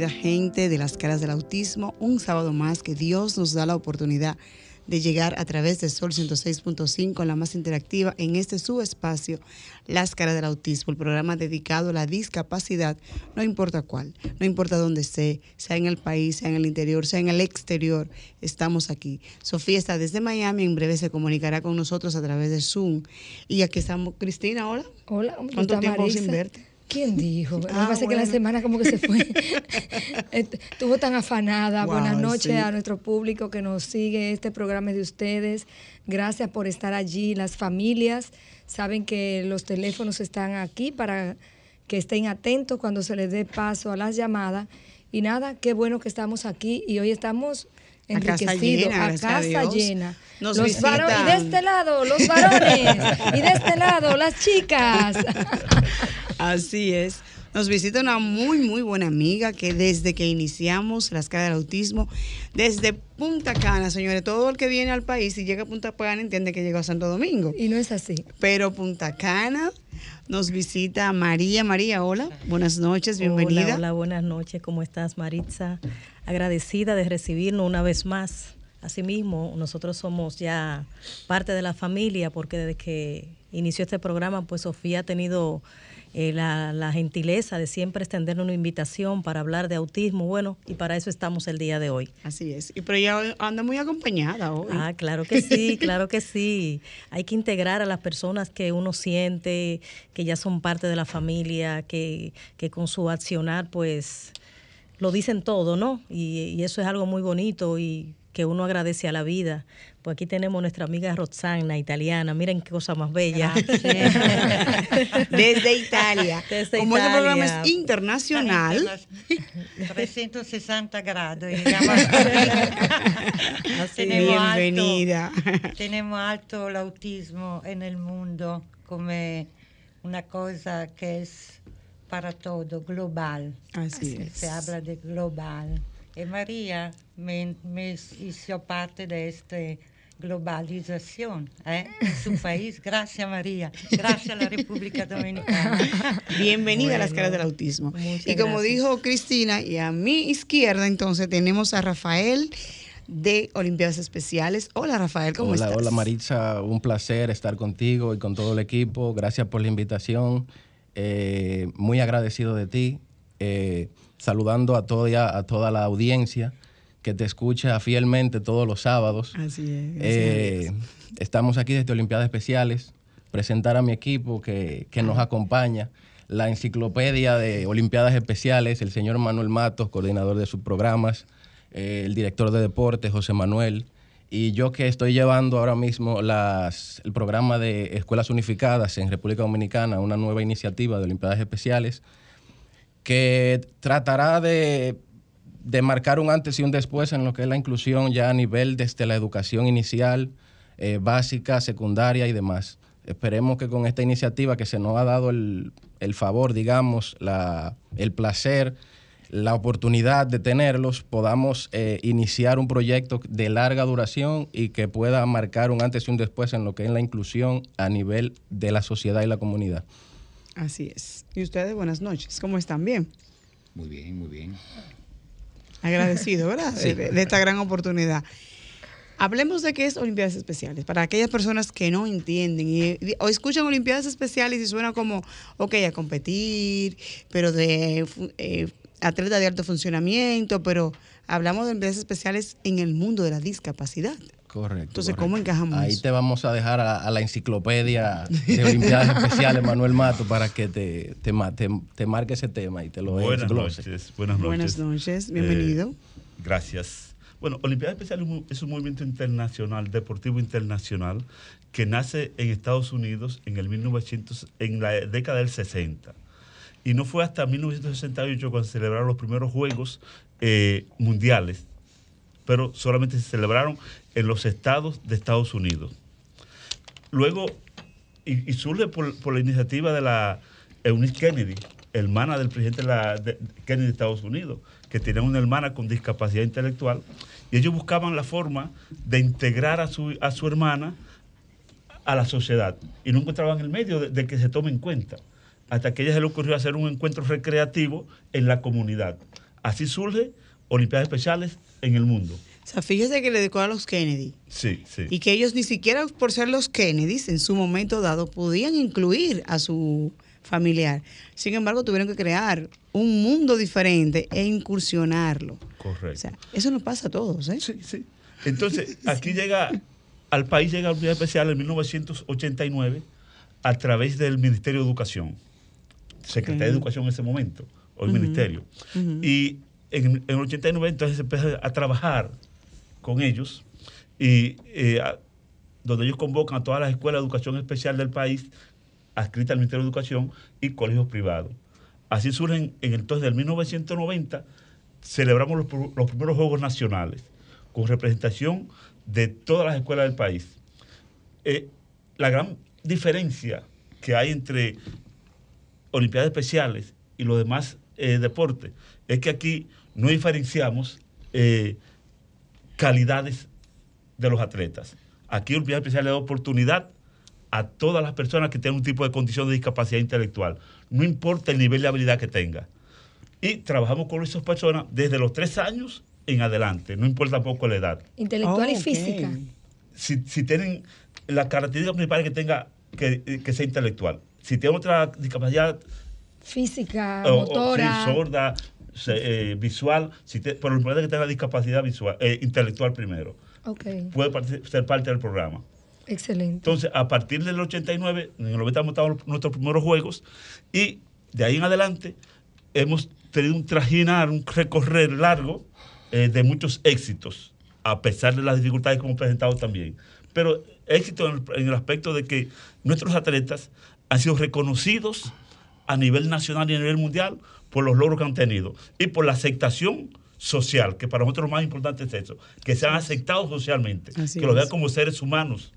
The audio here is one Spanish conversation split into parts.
Gente de las caras del autismo, un sábado más que Dios nos da la oportunidad de llegar a través de Sol 106.5, la más interactiva, en este su espacio, Las Caras del Autismo, el programa dedicado a la discapacidad, no importa cuál, no importa dónde esté, sea en el país, sea en el interior, sea en el exterior, estamos aquí. Sofía está desde Miami, en breve se comunicará con nosotros a través de Zoom. Y aquí estamos, Cristina, hola. Hola, ¿cuánto tiempo sin verte? ¿Quién dijo? Me ah, que la semana como que se fue. Estuvo tan afanada. Buenas noches a nuestro público que nos sigue. Este programa de ustedes. Gracias por estar allí. Las familias saben que los teléfonos están aquí para que estén atentos cuando se les dé paso a las llamadas. Y nada, qué bueno que estamos aquí y hoy estamos enriquecidos, a casa llena. los varones, y de este lado, los varones, y de este lado, las chicas. Así es. Nos visita una muy, muy buena amiga que desde que iniciamos las caras del autismo, desde Punta Cana, señores, todo el que viene al país y llega a Punta Cana entiende que llegó a Santo Domingo. Y no es así. Pero Punta Cana nos visita María. María, hola, buenas noches, bienvenida. Hola, hola, buenas noches, ¿cómo estás, Maritza? Agradecida de recibirnos una vez más. Asimismo, nosotros somos ya parte de la familia porque desde que inició este programa, pues Sofía ha tenido eh, la, gentileza de siempre extendernos una invitación para hablar de autismo. Bueno, y para eso estamos el día de hoy. Así es. Y pero ella anda muy acompañada hoy. Ah, claro que sí, claro que sí. Hay que integrar a las personas que uno siente, que ya son parte de la familia, que, que con su accionar, pues lo dicen todo, ¿no? Y, y eso es algo muy bonito y que uno agradece a la vida. Pues aquí tenemos nuestra amiga Roxana, italiana. Miren qué cosa más bella. Desde Italia. Como este programa es internacional. 360 grados. Bienvenida. tenemos alto el autismo en el mundo como una cosa que es para todo, global. Así, es. Se habla de global. Y María me, me hizo parte de esta globalización ¿eh? en su país. Gracias, María. Gracias a la República Dominicana. Bienvenida a las caras del autismo. Y como dijo Cristina, y a mi izquierda, entonces tenemos a Rafael de Olimpiadas Especiales. Hola Rafael, ¿cómo estás? Hola, hola Maritza, un placer estar contigo y con todo el equipo. Gracias por la invitación. Eh, muy agradecido de ti. Eh, saludando a toda, a toda la audiencia que te escucha fielmente todos los sábados. Así es. Eh, estamos aquí desde Olimpiadas Especiales, presentar a mi equipo que, nos acompaña, la enciclopedia de Olimpiadas Especiales, el señor Manuel Matos, coordinador de sus programas, eh, el director de deportes, José Manuel, y yo que estoy llevando ahora mismo las, el programa de Escuelas Unificadas en República Dominicana, una nueva iniciativa de Olimpiadas Especiales que tratará de, marcar un antes y un después en lo que es la inclusión ya a nivel desde la educación inicial, eh, básica, secundaria y demás. Esperemos que con esta iniciativa que se nos ha dado el, favor, digamos, la, el placer, la oportunidad de tenerlos, podamos eh, iniciar un proyecto de larga duración y que pueda marcar un antes y un después en lo que es la inclusión a nivel de la sociedad y la comunidad. Así es. Y ustedes, buenas noches. ¿Cómo están? ¿Bien? Muy bien, muy bien. Agradecido, ¿verdad? De, esta gran oportunidad. Hablemos de qué es Olimpiadas Especiales. Para aquellas personas que no entienden y, o escuchan Olimpiadas Especiales y suena como, ok, a competir, pero de eh, atleta de alto funcionamiento, pero hablamos de Olimpiadas Especiales en el mundo de la discapacidad. Correcto. Entonces, ¿cómo encajamos Ahí te vamos a dejar a, la enciclopedia de Olimpiadas Especiales, Manuel Mato, para que te, te, te, marque ese tema y te lo Buenas noches. Buenas noches. Buenas noches, bienvenido. Eh, gracias. Bueno, Olimpiadas Especiales es un movimiento internacional, deportivo internacional, que nace en Estados Unidos en el 1900, en la década del 60. Y no fue hasta 1968 cuando se celebraron los primeros Juegos eh, Mundiales pero solamente se celebraron en los estados de Estados Unidos. Luego, y, surge por, la iniciativa de la Eunice Kennedy, hermana del presidente de Kennedy de Estados Unidos, que tenía una hermana con discapacidad intelectual, y ellos buscaban la forma de integrar a su, a su hermana a la sociedad, y no encontraban el medio de, que se tome en cuenta, hasta que a ella se le ocurrió hacer un encuentro recreativo en la comunidad. Así surge Olimpiadas Especiales en el mundo. O sea, fíjese que le dedicó a los Kennedy. Sí, sí. Y que ellos ni siquiera por ser los Kennedys en su momento dado podían incluir a su familiar. Sin embargo, tuvieron que crear un mundo diferente e incursionarlo. Correcto. O sea, eso nos pasa a todos, ¿eh? Sí, sí. Entonces, aquí llega, al país llega la Unidad Especial en 1989 a través del Ministerio de Educación. Secretaría de Educación en ese momento, o el Ministerio. Y en, el 89 entonces se empieza a trabajar con ellos y eh, donde ellos convocan a todas las escuelas de educación especial del país adscritas al Ministerio de Educación y colegios privados. Así surgen en entonces del 1990 celebramos los, primeros Juegos Nacionales con representación de todas las escuelas del país. Eh, la gran diferencia que hay entre Olimpiadas Especiales y los demás eh, deportes es que aquí no diferenciamos calidades de los atletas. Aquí Olimpiada Especial le da oportunidad a todas las personas que tengan un tipo de condición de discapacidad intelectual, no importa el nivel de habilidad que tenga. Y trabajamos con esas personas desde los tres años en adelante, no importa poco la edad. Intelectual y física. Si, tienen la característica principal que tenga que, sea intelectual. Si tienen otra discapacidad física, motora, sorda, eh, visual, si pero lo importante es que tenga discapacidad visual, eh, intelectual primero. Puede ser parte del programa. Excelente. Entonces, a partir del 89, en el 90 montamos nuestros primeros juegos y de ahí en adelante hemos tenido un trajinar, un recorrer largo eh, de muchos éxitos, a pesar de las dificultades que hemos presentado también. Pero éxito en el, en el aspecto de que nuestros atletas han sido reconocidos a nivel nacional y a nivel mundial por los logros que han tenido y por la aceptación social, que para nosotros lo más importante es eso, que sean aceptados socialmente, que lo vean como seres humanos,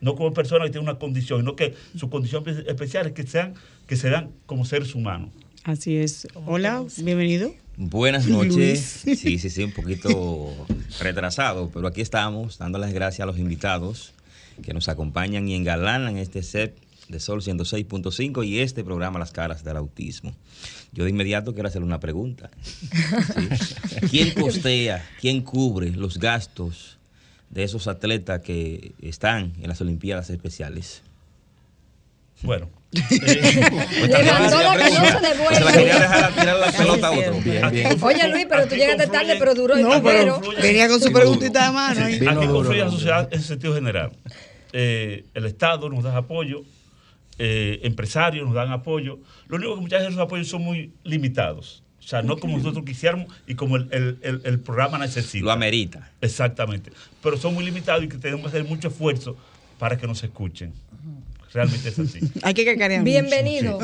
no como personas que tienen una condición, sino que su condición especial es que sean, que se vean como seres humanos. Así es. Hola, bienvenido. Buenas noches. Sí, sí, sí, un poquito retrasado, pero aquí estamos dando las gracias a los invitados que nos acompañan y engalanan este set de Sol 106.5 y este programa Las Caras del Autismo. Yo de inmediato quiero hacerle una pregunta. ¿Quién costea, quién cubre los gastos de esos atletas que están en las Olimpiadas Especiales? Bueno. La de vuelta. la quería dejar tirar la pelota a otro. Oye, Luis, pero tú llegaste tarde, pero duró no, pero venía con su preguntita de mano. Aquí confluye la sociedad en sentido general. Eh, el Estado nos da apoyo, eh, empresarios nos dan apoyo. Lo único que muchas veces esos apoyos son muy limitados. O sea, no como nosotros quisiéramos y como el, programa necesita. Lo amerita. Exactamente. Pero son muy limitados y que tenemos que hacer mucho esfuerzo para que nos escuchen. Realmente es así. Hay que cacarear Bienvenido.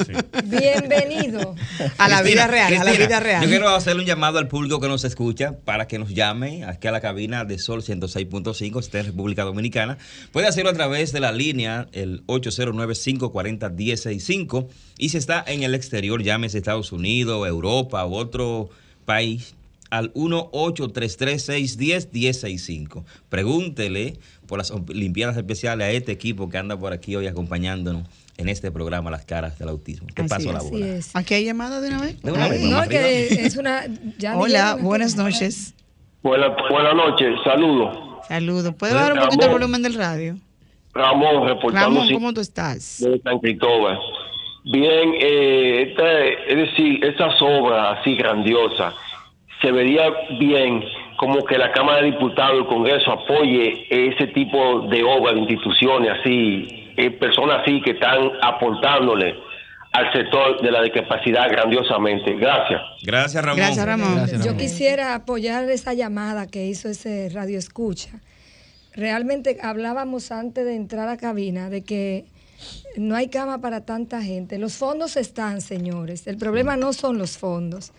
Bienvenido. A la vida real, a la vida real. Yo quiero hacerle un llamado al público que nos escucha para que nos llame aquí a la cabina de Sol 106.5, esté en República Dominicana. Puede hacerlo a través de la línea, el 809-540-165. Y si está en el exterior, llámese Estados Unidos, Europa u otro país al 1-833-610-1065. Pregúntele por las Olimpiadas Especiales a este equipo que anda por aquí hoy acompañándonos en este programa Las Caras del Autismo. Te paso la bola. ¿Aquí hay llamada de una vez? De una vez. No, que es una... Hola, buenas noches. Buenas noches, saludos. Saludos. ¿Puede bajar un poquito el volumen del radio? Ramón, reportando. Ramón, ¿cómo tú estás? De San Cristóbal. Bien, eh, esta, es decir, esas obras así grandiosas, se vería bien como que la Cámara de Diputados, el Congreso apoye ese tipo de obras, de instituciones así, eh, personas así que están aportándole al sector de la discapacidad grandiosamente. Gracias. Gracias, Ramón. Gracias, Ramón. Yo quisiera apoyar esa llamada que hizo ese radio escucha. Realmente hablábamos antes de entrar a cabina de que no hay cama para tanta gente. Los fondos están, señores. El problema no son los fondos.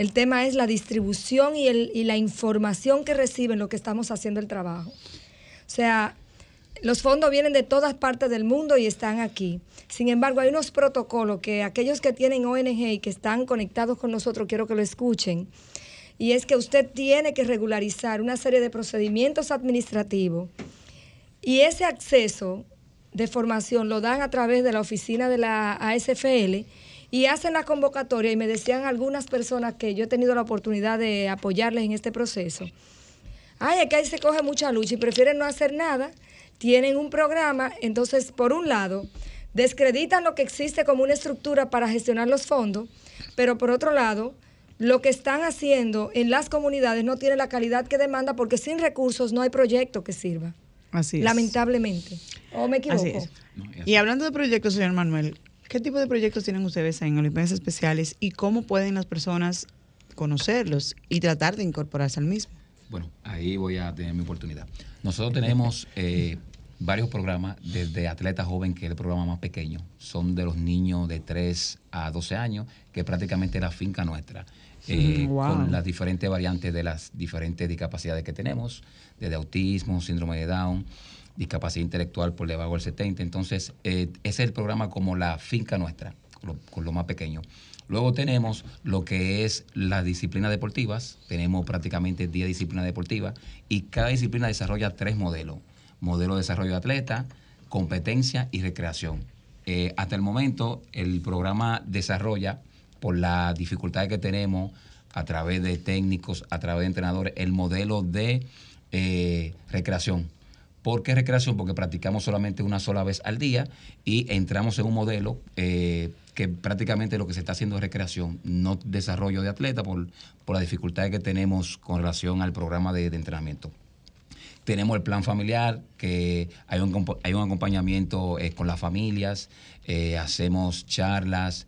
El tema es la distribución y, el, y la información que reciben lo que estamos haciendo el trabajo. O sea, los fondos vienen de todas partes del mundo y están aquí. Sin embargo, hay unos protocolos que aquellos que tienen ONG y que están conectados con nosotros, quiero que lo escuchen. Y es que usted tiene que regularizar una serie de procedimientos administrativos. Y ese acceso de formación lo dan a través de la oficina de la ASFL y hacen la convocatoria y me decían algunas personas que yo he tenido la oportunidad de apoyarles en este proceso. Ay, es que ahí se coge mucha lucha y prefieren no hacer nada tienen un programa, entonces, por un lado, descreditan lo que existe como una estructura para gestionar los fondos, pero por otro lado, lo que están haciendo en las comunidades no tiene la calidad que demanda porque sin recursos no hay proyecto que sirva. Así es. Lamentablemente. ¿O me equivoco? y hablando de proyectos, señor Manuel, ¿qué tipo de proyectos tienen ustedes en Olimpiadas Especiales y cómo pueden las personas conocerlos y tratar de incorporarse al mismo? Bueno, ahí voy a tener mi oportunidad. Nosotros tenemos eh, varios programas, desde Atleta Joven, que es el programa más pequeño, son de los niños de 3 a 12 años, que prácticamente es la finca nuestra, eh, con las diferentes variantes de las diferentes discapacidades que tenemos, desde autismo, síndrome de Down, discapacidad intelectual por debajo del 70. Entonces, eh, ese es el programa como la finca nuestra, con lo, más pequeño. Luego tenemos lo que es las disciplinas deportivas, tenemos prácticamente 10 disciplinas deportivas y cada disciplina desarrolla tres modelos modelo de desarrollo de atleta, competencia y recreación. Eh, hasta el momento, el programa desarrolla, por las dificultades que tenemos a través de técnicos, a través de entrenadores, el modelo de eh, recreación. ¿Por qué recreación? Porque practicamos solamente una sola vez al día y entramos en un modelo eh, que prácticamente lo que se está haciendo es recreación, no desarrollo de atleta por, por las dificultades que tenemos con relación al programa de entrenamiento. Tenemos el plan familiar, que hay un, hay un acompañamiento eh, con las familias, eh, hacemos charlas,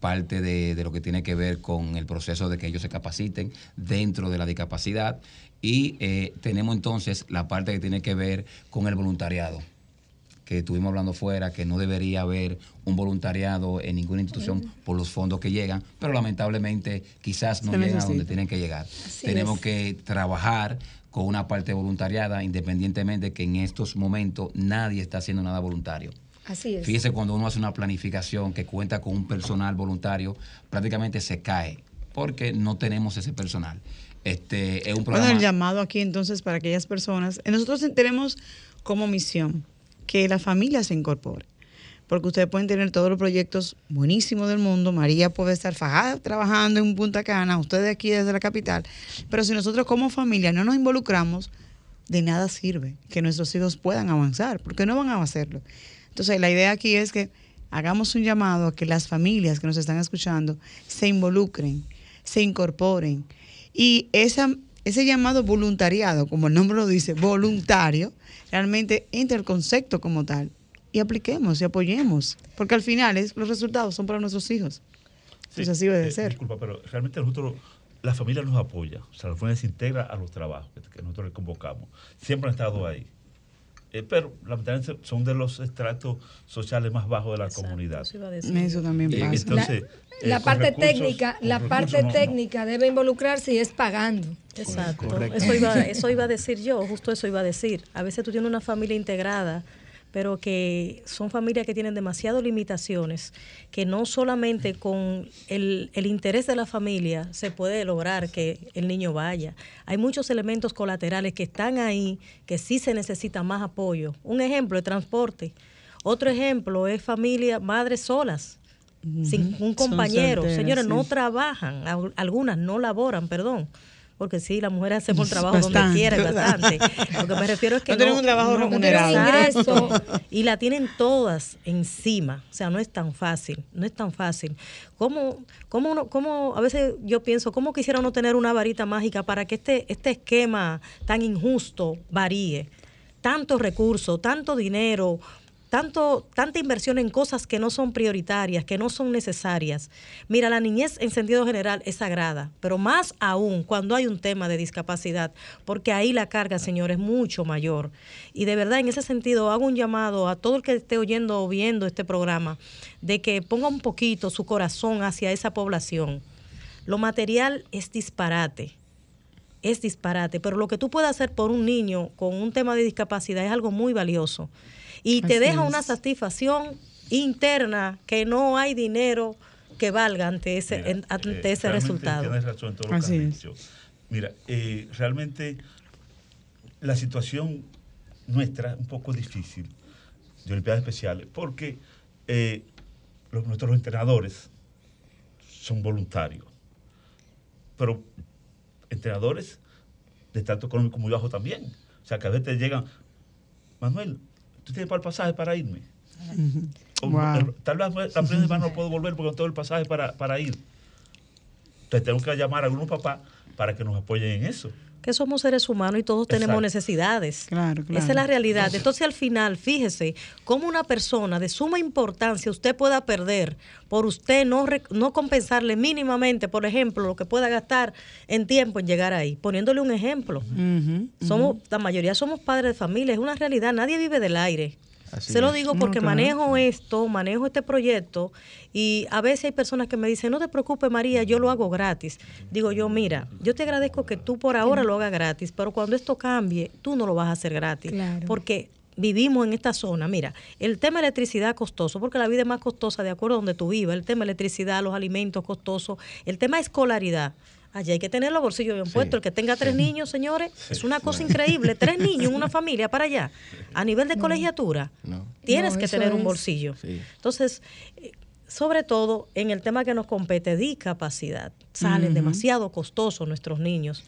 parte de, lo que tiene que ver con el proceso de que ellos se capaciten dentro de la discapacidad. Y tenemos entonces la parte que tiene que ver con el voluntariado que estuvimos hablando fuera, que no debería haber un voluntariado en ninguna institución por los fondos que llegan, pero lamentablemente quizás no llegan a donde tienen que llegar. Tenemos que trabajar con una parte voluntariada, independientemente que en estos momentos nadie está haciendo nada voluntario. Así es. Fíjese, cuando uno hace una planificación que cuenta con un personal voluntario, prácticamente se cae, porque no tenemos ese personal. Este, es un programa... Bueno, el llamado aquí entonces para aquellas personas, nosotros tenemos como misión que la familia se incorpore porque ustedes pueden tener todos los proyectos buenísimos del mundo. María puede estar fajada trabajando en Punta Cana, ustedes aquí desde la capital. Pero si nosotros como familia no nos involucramos, de nada sirve que nuestros hijos puedan avanzar, porque no van a hacerlo. Entonces, la idea aquí es que hagamos un llamado a que las familias que nos están escuchando se involucren, se incorporen. Y esa, ese llamado voluntariado, como el nombre lo dice, voluntario, realmente entra el concepto como tal y apliquemos y apoyemos, porque al final es, los resultados son para nuestros hijos. Sí, así debe de eh, ser. Disculpa, pero realmente nosotros, la familia nos apoya, o sea, la familia se integra a los trabajos que, nosotros les convocamos. Siempre han estado ahí. Eh, pero lamentablemente son de los estratos sociales más bajos de la comunidad. Eso, también pasa. Entonces, la, eh, parte técnica, la parte técnica debe involucrarse y es pagando. Exacto. Eso iba, eso iba a decir yo, justo eso iba a decir. A veces tú tienes una familia integrada pero que son familias que tienen demasiadas limitaciones, que no solamente con el, el, interés de la familia se puede lograr que el niño vaya. Hay muchos elementos colaterales que están ahí, que sí se necesita más apoyo. Un ejemplo es transporte. Otro ejemplo es familia, madres solas, sin un compañero. Señores, no trabajan, algunas no laboran, perdón porque sí, las mujeres hacemos trabajo donde quiera, bastante. Lo que me refiero es que no, tienen un trabajo remunerado. ingreso y la tienen todas encima. O sea, no es tan fácil, no es tan fácil. ¿Cómo, cómo, uno, cómo a veces yo pienso, cómo quisiera uno tener una varita mágica para que este, este esquema tan injusto varíe? Tantos recursos, tanto dinero, tanto, tanta inversión en cosas que no son prioritarias, que no son necesarias. Mira, la niñez en sentido general es sagrada, pero más aún cuando hay un tema de discapacidad, porque ahí la carga, señor, es mucho mayor. Y de verdad, en ese sentido, hago un llamado a todo el que esté oyendo o viendo este programa, de que ponga un poquito su corazón hacia esa población Lo material es disparate es disparate, pero lo que tú puedes hacer por un niño con un tema de discapacidad es algo muy valioso y te deja una satisfacción interna que no hay dinero que valga ante ese, ante eh, ese resultado. Tienes razón en todo lo que has dicho. Mira, eh, realmente la situación nuestra es un poco difícil de Olimpiadas Especiales porque eh, nuestros entrenadores son voluntarios, pero entrenadores de tanto económico muy bajo también. O sea, que a veces llegan, Manuel, ¿tú tienes para el pasaje para irme? tal vez la primera no puedo volver porque no tengo el pasaje para, para ir. Entonces tengo que llamar a algunos papás para que nos apoyen en eso que somos seres humanos y todos tenemos necesidades. Claro, claro. Esa es la realidad. Entonces al final, fíjese cómo una persona de suma importancia usted pueda perder por usted no, no compensarle mínimamente, por ejemplo, lo que pueda gastar en tiempo en llegar ahí, poniéndole un ejemplo. somos, La mayoría somos padres de familia, es una realidad, nadie vive del aire. Se lo digo porque manejo esto, manejo este proyecto y a veces hay personas que me dicen, no te preocupes María, yo lo hago gratis. Digo yo, mira, yo te agradezco que tú por ahora lo hagas gratis, pero cuando esto cambie, tú no lo vas a hacer gratis. Porque vivimos en esta zona. Mira, el tema de electricidad costoso, porque la vida es más costosa de acuerdo a donde tú vivas, el tema de electricidad, los alimentos costosos, el tema de escolaridad. Allí hay que tener los bolsillos bien puestos. El que tenga tres niños, señores, es una cosa increíble. Tres niños en una familia para allá. A nivel de colegiatura, tienes que tener un bolsillo. Entonces, eh, sobre todo en el tema que nos compete, discapacidad. Salen demasiado costosos nuestros niños.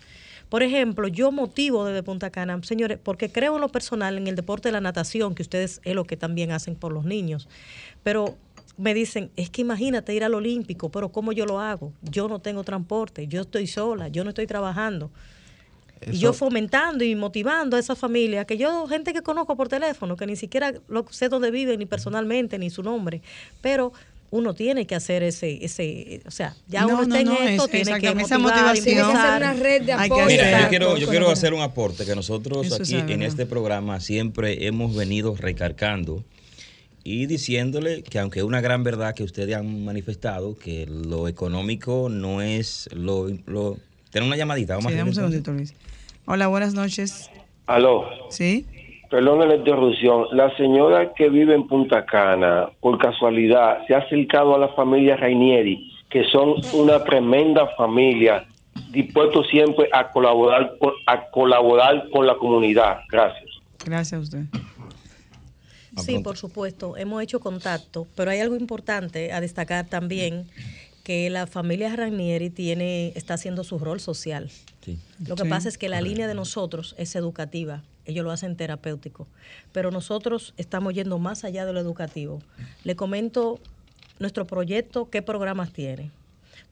Por ejemplo, yo motivo desde Punta Cana, señores, porque creo en lo personal en el deporte de la natación, que ustedes es lo que también hacen por los niños. Pero me dicen, es que imagínate ir al Olímpico, pero ¿cómo yo lo hago? Yo no tengo transporte, yo estoy sola, yo no estoy trabajando. Y yo fomentando y motivando a esa familia, que yo, gente que conozco por teléfono, que ni siquiera lo, sé dónde vive, ni personalmente, ni su nombre, pero uno tiene que hacer ese, ese o sea, ya uno está en esto, tiene que motivar, esa motivación. una red de apoyo. Mira, yo quiero, yo quiero hacer un aporte que nosotros aquí en este programa siempre hemos venido recargando y diciéndole que aunque es una gran verdad que ustedes han manifestado, que lo económico no es lo... lo Tener una llamadita, vamos a un segundito, Luis. Hola, buenas noches. Aló. Sí. Perdón la interrupción. La señora que vive en Punta Cana, por casualidad, se ha acercado a la familia Rainieri, que son una tremenda familia, dispuestos siempre a colaborar, a colaborar con la comunidad. Gracias. Gracias a usted. Sí, por supuesto, hemos hecho contacto, pero hay algo importante a destacar también que la familia Ranieri tiene está haciendo su rol social. Lo que pasa es que la línea de nosotros es educativa, ellos lo hacen terapéutico, pero nosotros estamos yendo más allá de lo educativo. Le comento nuestro proyecto, qué programas tiene.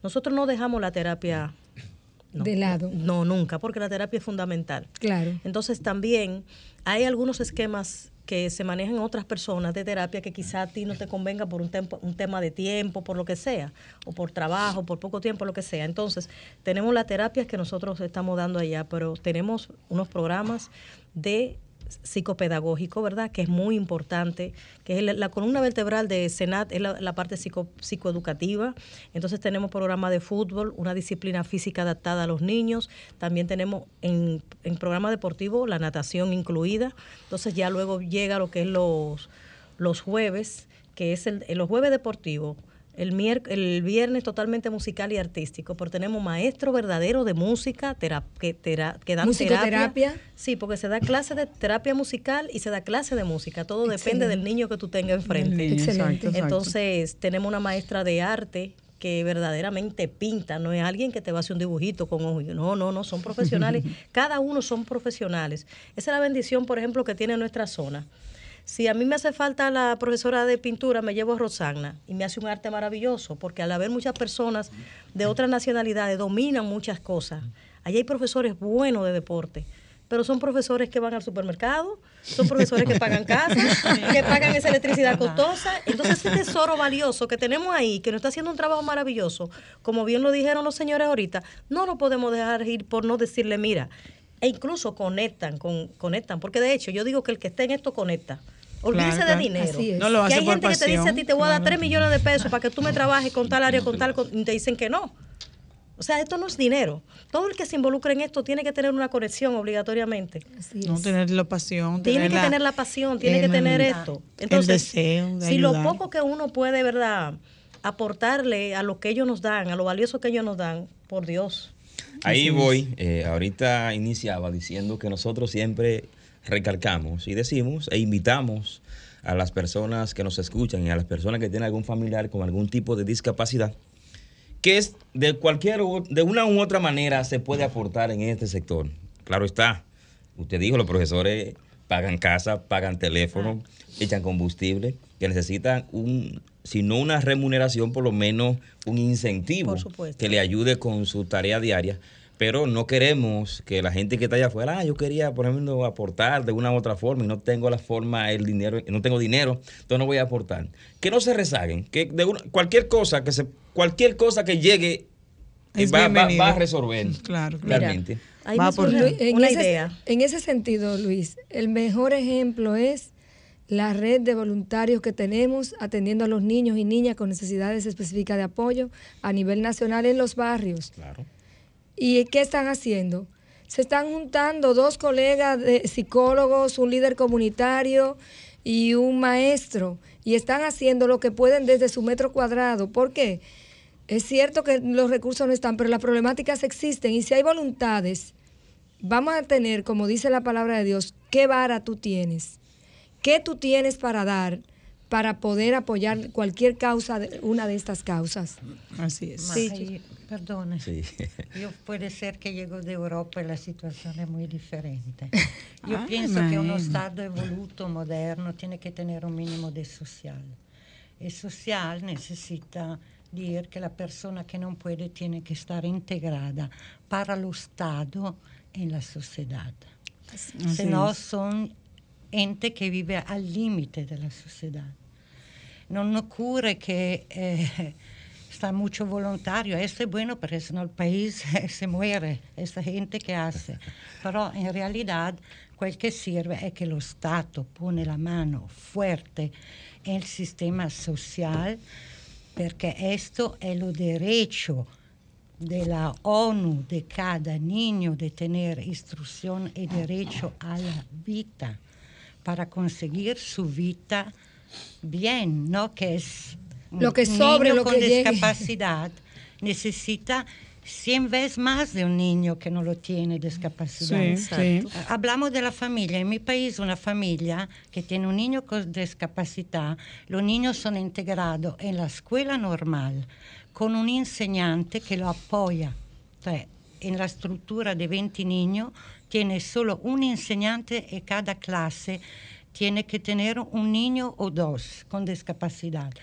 Nosotros no dejamos la terapia de lado. No, nunca, porque la terapia es fundamental. Claro. Entonces también hay algunos esquemas que se manejan otras personas de terapia que quizá a ti no te convenga por un, un tema de tiempo, por lo que sea, o por trabajo, por poco tiempo, lo que sea. Entonces, tenemos las terapias que nosotros estamos dando allá, pero tenemos unos programas de psicopedagógico, ¿verdad? Que es muy importante, que es la, columna vertebral de Senat, es la, parte psico, psicoeducativa. Entonces tenemos programa de fútbol, una disciplina física adaptada a los niños. También tenemos en, en programa deportivo la natación incluida. Entonces ya luego llega lo que es los, los jueves, que es el, los jueves deportivos el, el viernes totalmente musical y artístico, pero tenemos maestro verdadero de música que, que dan terapia. Sí, porque se da clase de terapia musical y se da clase de música. Todo depende del niño que tú tengas enfrente. Excelente. Entonces, tenemos una maestra de arte que verdaderamente pinta, no es alguien que te va a hacer un dibujito con ojos. No, no, no, son profesionales. Cada uno son profesionales. Esa es la bendición, por ejemplo, que tiene nuestra zona si a mí me hace falta la profesora de pintura, me llevo a Rosagna y me hace un arte maravilloso, porque al haber muchas personas de otras nacionalidades dominan muchas cosas. Allí hay profesores buenos de deporte, pero son profesores que van al supermercado, son profesores que pagan casa, que pagan esa electricidad costosa. Entonces, ese tesoro valioso que tenemos ahí, que nos está haciendo un trabajo maravilloso, como bien lo dijeron los señores ahorita, no lo podemos dejar ir por no decirle, mira, e incluso conectan, con, conectan, porque de hecho yo digo que el que esté en esto conecta. Olvídese de dinero. No lo que hay gente que te dice a ti, te voy a dar 3 millones de pesos para que tú me trabajes con tal área, con tal, y te dicen que no. O sea, esto no es dinero. Todo el que se involucra en esto tiene que tener una conexión obligatoriamente. no tener la pasión. Tiene que tener la pasión, tiene que tener esto. Entonces, el deseo si lo poco que uno puede, ¿verdad? aportarle a lo que ellos nos dan, a lo valioso que ellos nos dan, por Dios. Ahí voy. Eh, ahorita iniciaba diciendo que nosotros siempre recalcamos y decimos e invitamos a las personas que nos escuchan y a las personas que tienen algún familiar con algún tipo de discapacidad, que es de cualquier, de una u otra manera se puede aportar en este sector. Claro está, usted dijo, los profesores pagan casa, pagan teléfono, echan combustible, que necesitan un, si no una remuneración, por lo menos un incentivo que le ayude con su tarea diaria. Pero no queremos que la gente que está allá afuera, ah, yo quería, por ejemplo, aportar de una u otra forma y no tengo la forma, el dinero, no tengo dinero, entonces no voy a aportar. Que no se rezaguen, que de cualquier cosa que se, cualquier cosa que llegue va, a resolver. Claro, realmente. va por en una idea. En ese sentido, Luis, el mejor ejemplo es la red de voluntarios que tenemos atendiendo a los niños y niñas con necesidades específicas de apoyo a nivel nacional en los barrios. Claro. ¿Y qué están haciendo? Se están juntando dos colegas de psicólogos, un líder comunitario y un maestro, y están haciendo lo que pueden desde su metro cuadrado. ¿Por qué? Es cierto que los recursos no están, pero las problemáticas existen, y si hay voluntades, vamos a tener, como dice la palabra de Dios, ¿qué vara tú tienes? ¿Qué tú tienes para dar para poder apoyar cualquier causa, una de estas causas? Así es. Sí, perdone. Yo puede ser que llego de Europa y la situación es muy diferente. Yo ah, pienso que un Estado evoluto, moderno, tiene que tener un mínimo de social. El social necesita decir que la persona que no puede tiene que estar integrada para lo Estado en la sociedad. Si no, son ente che vive al limite della società. Non ocurre che eh, está mucho voluntario. Esto es bueno porque si no el país se muere, esta gente que hace. Pero en realidad quel che serve è che lo Stato pone la mano fuerte nel sistema social perché questo è lo derecho de la ONU de cada niño de tener instrucción y derecho a la vida. para conseguir su vida bien, ¿no? Que es lo que sobre, niño lo con discapacidad necesita 100 veces más de un niño que no lo tiene discapacidad. Sí, Hablamos de la familia. En mi país, una familia que tiene un niño con discapacidad, los niños son integrados en la escuela normal con un enseñante que lo apoya. en la estructura de 20 niños, tiene solo un insegnante e cada classe tiene que tener un niño o dos con discapacidad.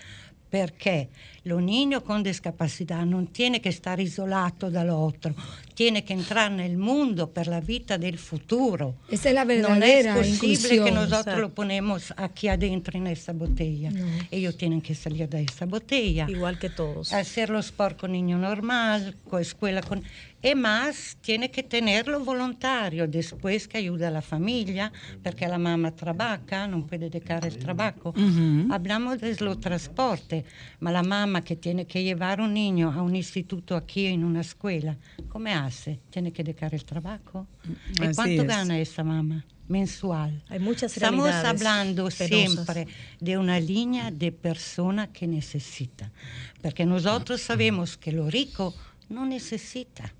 Perché lo niño con discapacidad non tiene che stare isolato dall'altro, tiene che entrare nel mondo per la vita del futuro. Esa es la Non è possibile che nosotros exacto. lo ponemos aquí adentro en esta botella. No. Ellos tienen que salir de esta botella. Igual que todos. Hacer los sport con niño normal, con escuela con... E más tiene que tenerlo volontario después que ayuda a la familia, perché la mamma trabaja, non puede dejar el trabajo. Hablamos de los transportes, ma la mamma che tiene que llevar un niño a un instituto aquí en una escuela, come hace? Tiene que dejar el trabajo. ¿Y Así cuánto es. gana esa mamá? Mensual. Hay muchas Estamos hablando penosas. siempre de una línea de persona que necesita, porque nosotros sabemos que lo rico no necesita,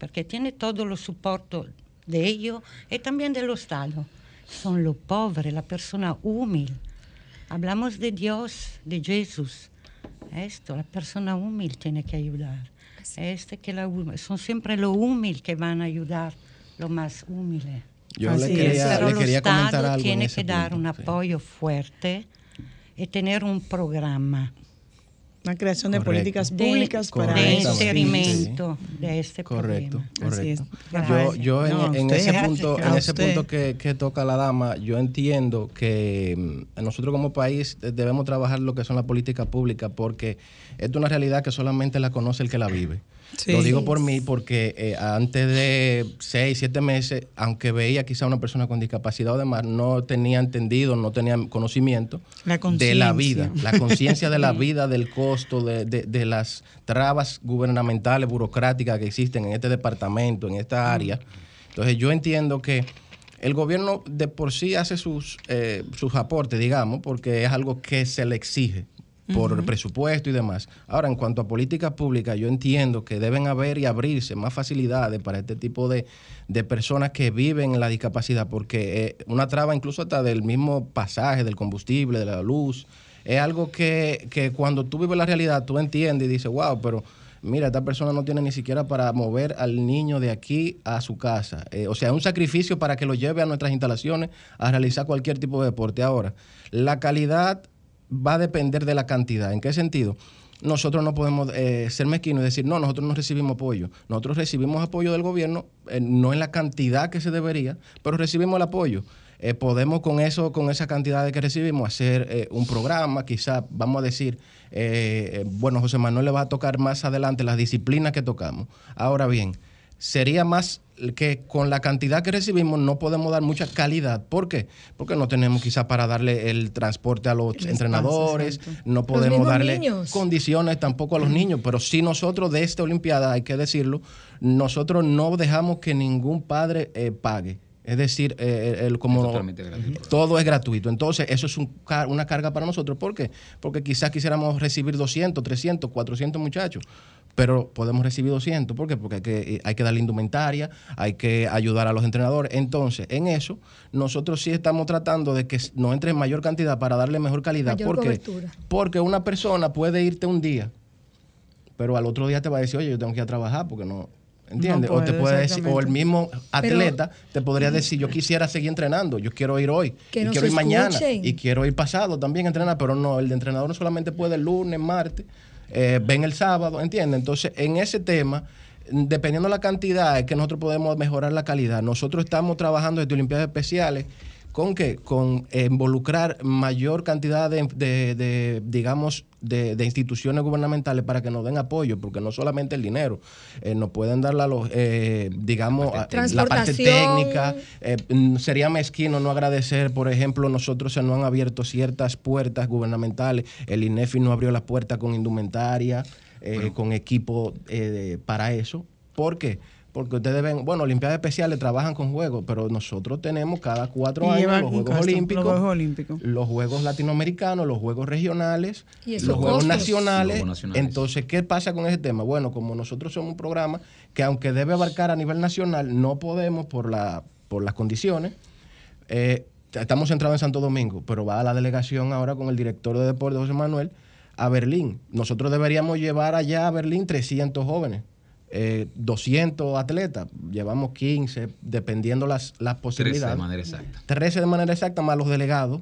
porque tiene todo lo soporte de ellos y también del Estado. Son los pobres, la persona humilde. Hablamos de Dios, de Jesús. Esto, la persona humilde tiene que ayudar. Este que la, son siempre los humildes que van a ayudar, lo más humilde. Yo Así le es. quería, Pero le el quería comentar Estado algo. tiene que dar un sí. apoyo fuerte y tener un programa Una creación de Correcto. políticas de, públicas para de inserimiento de este Correcto, problema. Así es. Yo, yo en, No, en usted. ese punto, en A ese punto que, que toca la dama, yo entiendo que mm, nosotros como país debemos trabajar lo que son las políticas públicas porque esto es una realidad que solamente la conoce el que la vive. Lo digo por mí porque eh, antes de seis, siete meses, aunque veía quizá una persona con discapacidad o demás, no tenía entendido, no tenía conocimiento de la vida, la conciencia de la vida, del costo, de, de, las trabas gubernamentales, burocráticas que existen en este departamento, en esta área. Entonces yo entiendo que el gobierno de por sí hace sus, eh, sus aportes, digamos, porque es algo que se le exige por el presupuesto y demás. Ahora, en cuanto a política pública, yo entiendo que deben haber y abrirse más facilidades para este tipo de, personas que viven en la discapacidad, porque eh, una traba incluso hasta del mismo pasaje, del combustible, de la luz, es algo que, que cuando tú vives la realidad, tú entiendes y dices, wow, pero mira, esta persona no tiene ni siquiera para mover al niño de aquí a su casa. Eh, o sea, un sacrificio para que lo lleve a nuestras instalaciones a realizar cualquier tipo de deporte. Ahora, la calidad va a depender de la cantidad. ¿En qué sentido? Nosotros no podemos eh, ser mezquinos y decir, no, nosotros no recibimos apoyo. Nosotros recibimos apoyo del gobierno, eh, no en la cantidad que se debería, pero recibimos el apoyo. podemos con eso, con esa cantidad que recibimos, hacer un programa, quizás, vamos a decir, eh, bueno, José Manuel le va a tocar más adelante las disciplinas que tocamos. Ahora bien, sería más que con la cantidad que recibimos no podemos dar mucha calidad. ¿Por qué? Porque no tenemos quizá para darle el transporte a los entrenadores, no podemos darle condiciones tampoco a los niños, pero si nosotros de esta Olimpiada, hay que decirlo, nosotros no dejamos que ningún padre eh, pague es decir, eh, el, como todo es gratuito. Entonces, eso es una carga para nosotros. ¿Por qué? Porque quizás quisiéramos recibir 200, 300, 400 muchachos, pero podemos recibir 200. ¿Por qué? Porque hay que, eh, hay que darle indumentaria, hay que ayudar a los entrenadores. Entonces, en eso, nosotros sí estamos tratando de que no entre en mayor cantidad para darle mejor calidad. ¿Por qué? Porque una persona puede irte un día, pero al otro día te va a decir, oye, yo tengo que ir a trabajar porque no, ¿Entiendes? o te puede decir, o el mismo atleta te podría decir, yo quisiera seguir entrenando, yo quiero ir hoy, y quiero ir mañana, y quiero ir pasado también a entrenar, pero no, el de entrenador no solamente puede el lunes, martes, eh, ven el sábado, ¿entiendes? Entonces, en ese tema, dependiendo de la cantidad, es que nosotros podemos mejorar la calidad. Nosotros estamos trabajando desde Olimpiadas Especiales ¿Con qué? Con involucrar mayor cantidad de, digamos, de, instituciones gubernamentales para que nos den apoyo, porque no solamente el dinero, eh, nos pueden dar la, eh, digamos, la parte técnica. Eh, mm, sería mezquino no agradecer, por ejemplo, nosotros se nos han abierto ciertas puertas gubernamentales, el INEFI no abrió las puertas con indumentaria, con equipo para eso. ¿Por qué? porque ustedes ven, bueno, Olimpiadas Especiales trabajan con juegos, pero nosotros tenemos cada cuatro años los juegos, olímpicos, los Juegos Latinoamericanos, los Juegos Regionales, los juegos, nacionales. Entonces, ¿qué pasa con ese tema? Bueno, como nosotros somos un programa que aunque debe abarcar a nivel nacional, no podemos por, la, por las condiciones. Eh, estamos centrados en Santo Domingo, pero va a la delegación ahora con el director de deporte, José Manuel, a Berlín. Nosotros deberíamos llevar allá a Berlín 300 jóvenes 200 eh, atletas, llevamos 15, dependiendo las, las posibilidades. 13 de manera exacta. 13 de manera exacta, más los delegados.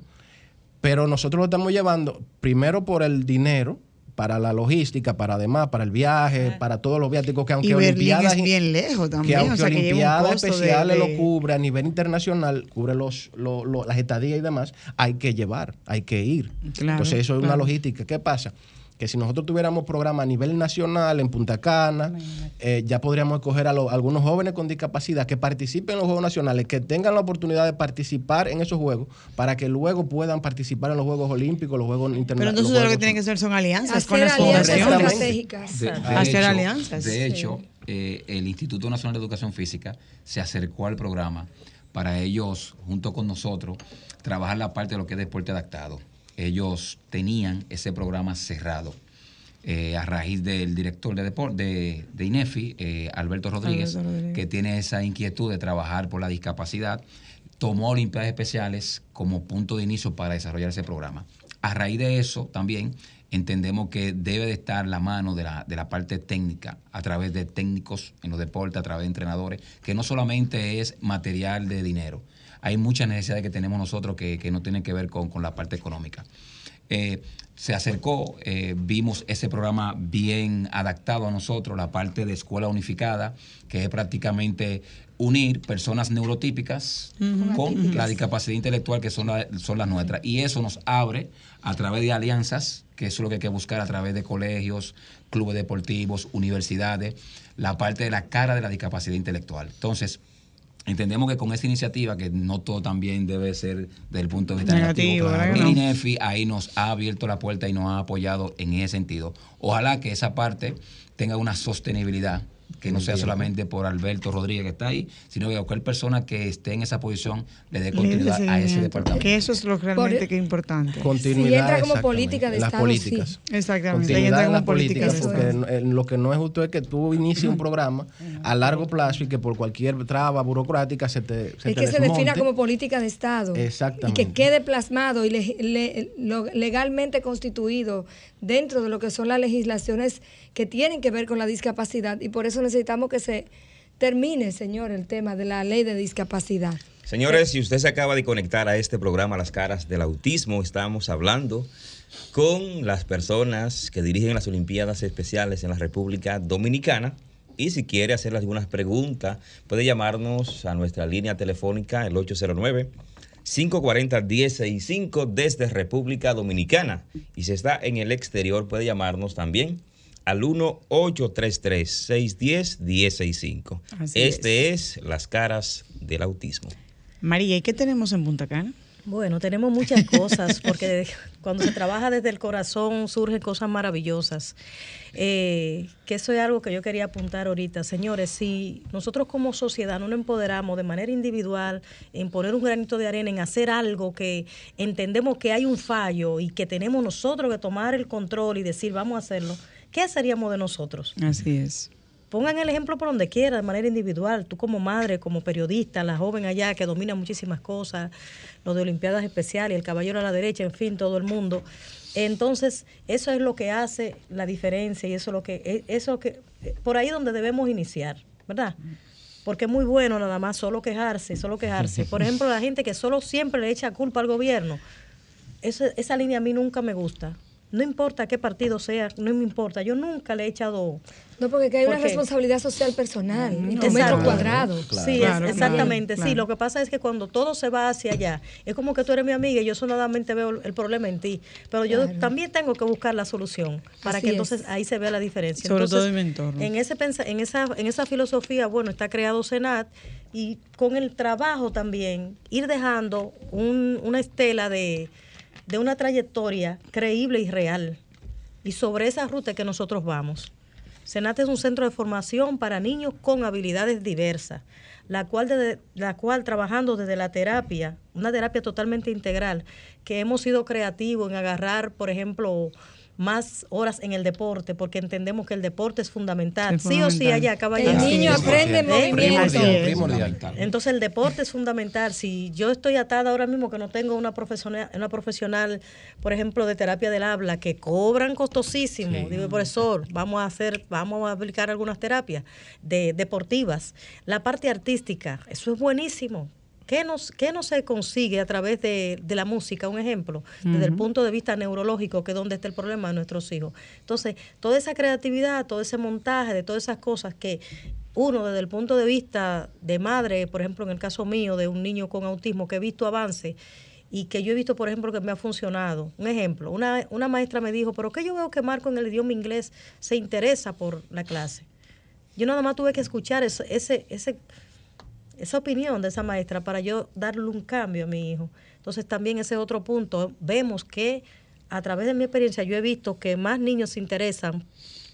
Pero nosotros lo estamos llevando primero por el dinero, para la logística, para además, para el viaje, para todos los viáticos que aunque Olimpiadas es bien lejos también, que aunque Olimpiadas especiales lo cubre a nivel internacional, cubre los, las estadías y demás, hay que llevar, hay que ir. Entonces eso es una logística. ¿Qué pasa? Que si nosotros tuviéramos programa a nivel nacional en Punta Cana, eh, ya podríamos escoger a, algunos jóvenes con discapacidad que participen en los Juegos Nacionales, que tengan la oportunidad de participar en esos Juegos, para que luego puedan participar en los Juegos Olímpicos, los Juegos Internacionales. Pero entonces lo que tienen que hacer son alianzas con las fundaciones. estratégicas. De, hacer alianzas. De hecho, eh, el Instituto Nacional de Educación Física se acercó al programa para ellos, junto con nosotros, trabajar la parte de lo que es deporte adaptado ellos tenían ese programa cerrado. Eh, a raíz del director de, de, de INEFI, eh, Alberto, Rodríguez, que tiene esa inquietud de trabajar por la discapacidad, tomó Olimpiadas Especiales como punto de inicio para desarrollar ese programa. A raíz de eso también entendemos que debe de estar la mano de la, de la parte técnica a través de técnicos en los deportes, a través de entrenadores, que no solamente es material de dinero, hay muchas necesidades que tenemos nosotros que, no tienen que ver con, la parte económica. Eh, se acercó, eh, vimos ese programa bien adaptado a nosotros, la parte de escuela unificada, que es prácticamente unir personas neurotípicas con la discapacidad intelectual que son, son las nuestras. Y eso nos abre a través de alianzas, que eso es lo que hay que buscar a través de colegios, clubes deportivos, universidades, la parte de la cara de la discapacidad intelectual. Entonces, Entendemos que con esta iniciativa, que no todo también debe ser desde el punto de vista negativo, el INEFI ahí nos ha abierto la puerta y nos ha apoyado en ese sentido. Ojalá que esa parte tenga una sostenibilidad que no sea solamente por Alberto Rodríguez que está ahí, sino que cualquier persona que esté en esa posición le dé continuidad a ese departamento. Que eso es lo realmente que es importante. Continuidad. Si entra como política de las Estado, políticas. Exactamente. Continuidad en las políticas, porque lo que no es justo es que tú inicies un programa a largo plazo y que por cualquier traba burocrática se te se Es que se defina como política de Estado. Exactamente. Y que quede plasmado y legalmente constituido dentro de lo que son las legislaciones que tienen que ver con la discapacidad y por eso necesitamos que se termine, señor, el tema de la ley de discapacidad. Señores, si usted se acaba de conectar a este programa Las caras del autismo, estamos hablando con las personas que dirigen las Olimpiadas Especiales en la República Dominicana. Y si quiere hacer algunas preguntas, puede llamarnos a nuestra línea telefónica, el 809 540-1065 desde República Dominicana. Y si está en el exterior, puede llamarnos también al 1-833-610-1065. Este es. Las Caras del Autismo. María, ¿y qué tenemos en Punta Cana? Bueno, tenemos muchas cosas, porque cuando se trabaja desde el corazón surgen cosas maravillosas. Eh, que eso es algo que yo quería apuntar ahorita. Señores, si nosotros como sociedad no nos empoderamos de manera individual en poner un granito de arena, en hacer algo que entendemos que hay un fallo y que tenemos nosotros que tomar el control y decir, vamos a hacerlo, ¿qué seríamos de nosotros? Así es pongan el ejemplo por donde quiera, de manera individual. Tú como madre, como periodista, la joven allá que domina muchísimas cosas, lo de Olimpiadas Especiales, el caballero a la derecha, en fin, todo el mundo. Entonces, eso es lo que hace la diferencia y eso es lo que, e, eso que, por ahí donde debemos iniciar, ¿verdad? Porque es muy bueno nada más solo quejarse, solo quejarse. Por ejemplo, la gente que solo siempre le echa culpa al gobierno. esa línea a mí nunca me gusta. No importa qué partido sea, no me importa. Yo nunca le he echado no, porque hay una responsabilidad social personal, y tu metro cuadrado. Sí, exactamente. Sí, lo que pasa es que cuando todo se va hacia allá, es como que tú eres mi amiga y yo solamente veo el problema en ti. Pero yo también tengo que buscar la solución para que entonces ahí se vea la diferencia. Sobre todo en mi entorno. En, ese, en, esa, en esa filosofía, bueno, está creado Senat y con el trabajo también ir dejando una estela de, de una trayectoria creíble y real. Y sobre esa ruta que nosotros vamos. Senate es un centro de formación para niños con habilidades diversas, la cual, la cual trabajando desde la terapia, una terapia totalmente integral, que hemos sido creativos en agarrar, por ejemplo, más horas en el deporte, porque entendemos que el deporte es fundamental. Sí o sí, allá acaba El niño aprende movimiento. Entonces el deporte es fundamental. Si yo estoy atada ahora mismo que no tengo una profesional, una profesional, por ejemplo, de terapia del habla, que cobran costosísimo, digo, profesor, vamos a hacer, vamos a aplicar algunas terapias de, deportivas. La parte artística, eso es buenísimo ¿Qué, nos, qué no se consigue a través de, la música? Un ejemplo, desde el punto de vista neurológico, que es donde está el problema de nuestros hijos. Entonces, toda esa creatividad, todo ese montaje de todas esas cosas que uno desde el punto de vista de madre, por ejemplo, en el caso mío, de un niño con autismo, que he visto avance y que yo he visto, por ejemplo, que me ha funcionado. Un ejemplo, una, una maestra me dijo, pero que yo veo que Marco en el idioma inglés se interesa por la clase. Yo nada más tuve que escuchar ese, ese, ese esa opinión de esa maestra para yo darle un cambio a mi hijo. Entonces también ese otro punto, vemos que a través de mi experiencia yo he visto que más niños se interesan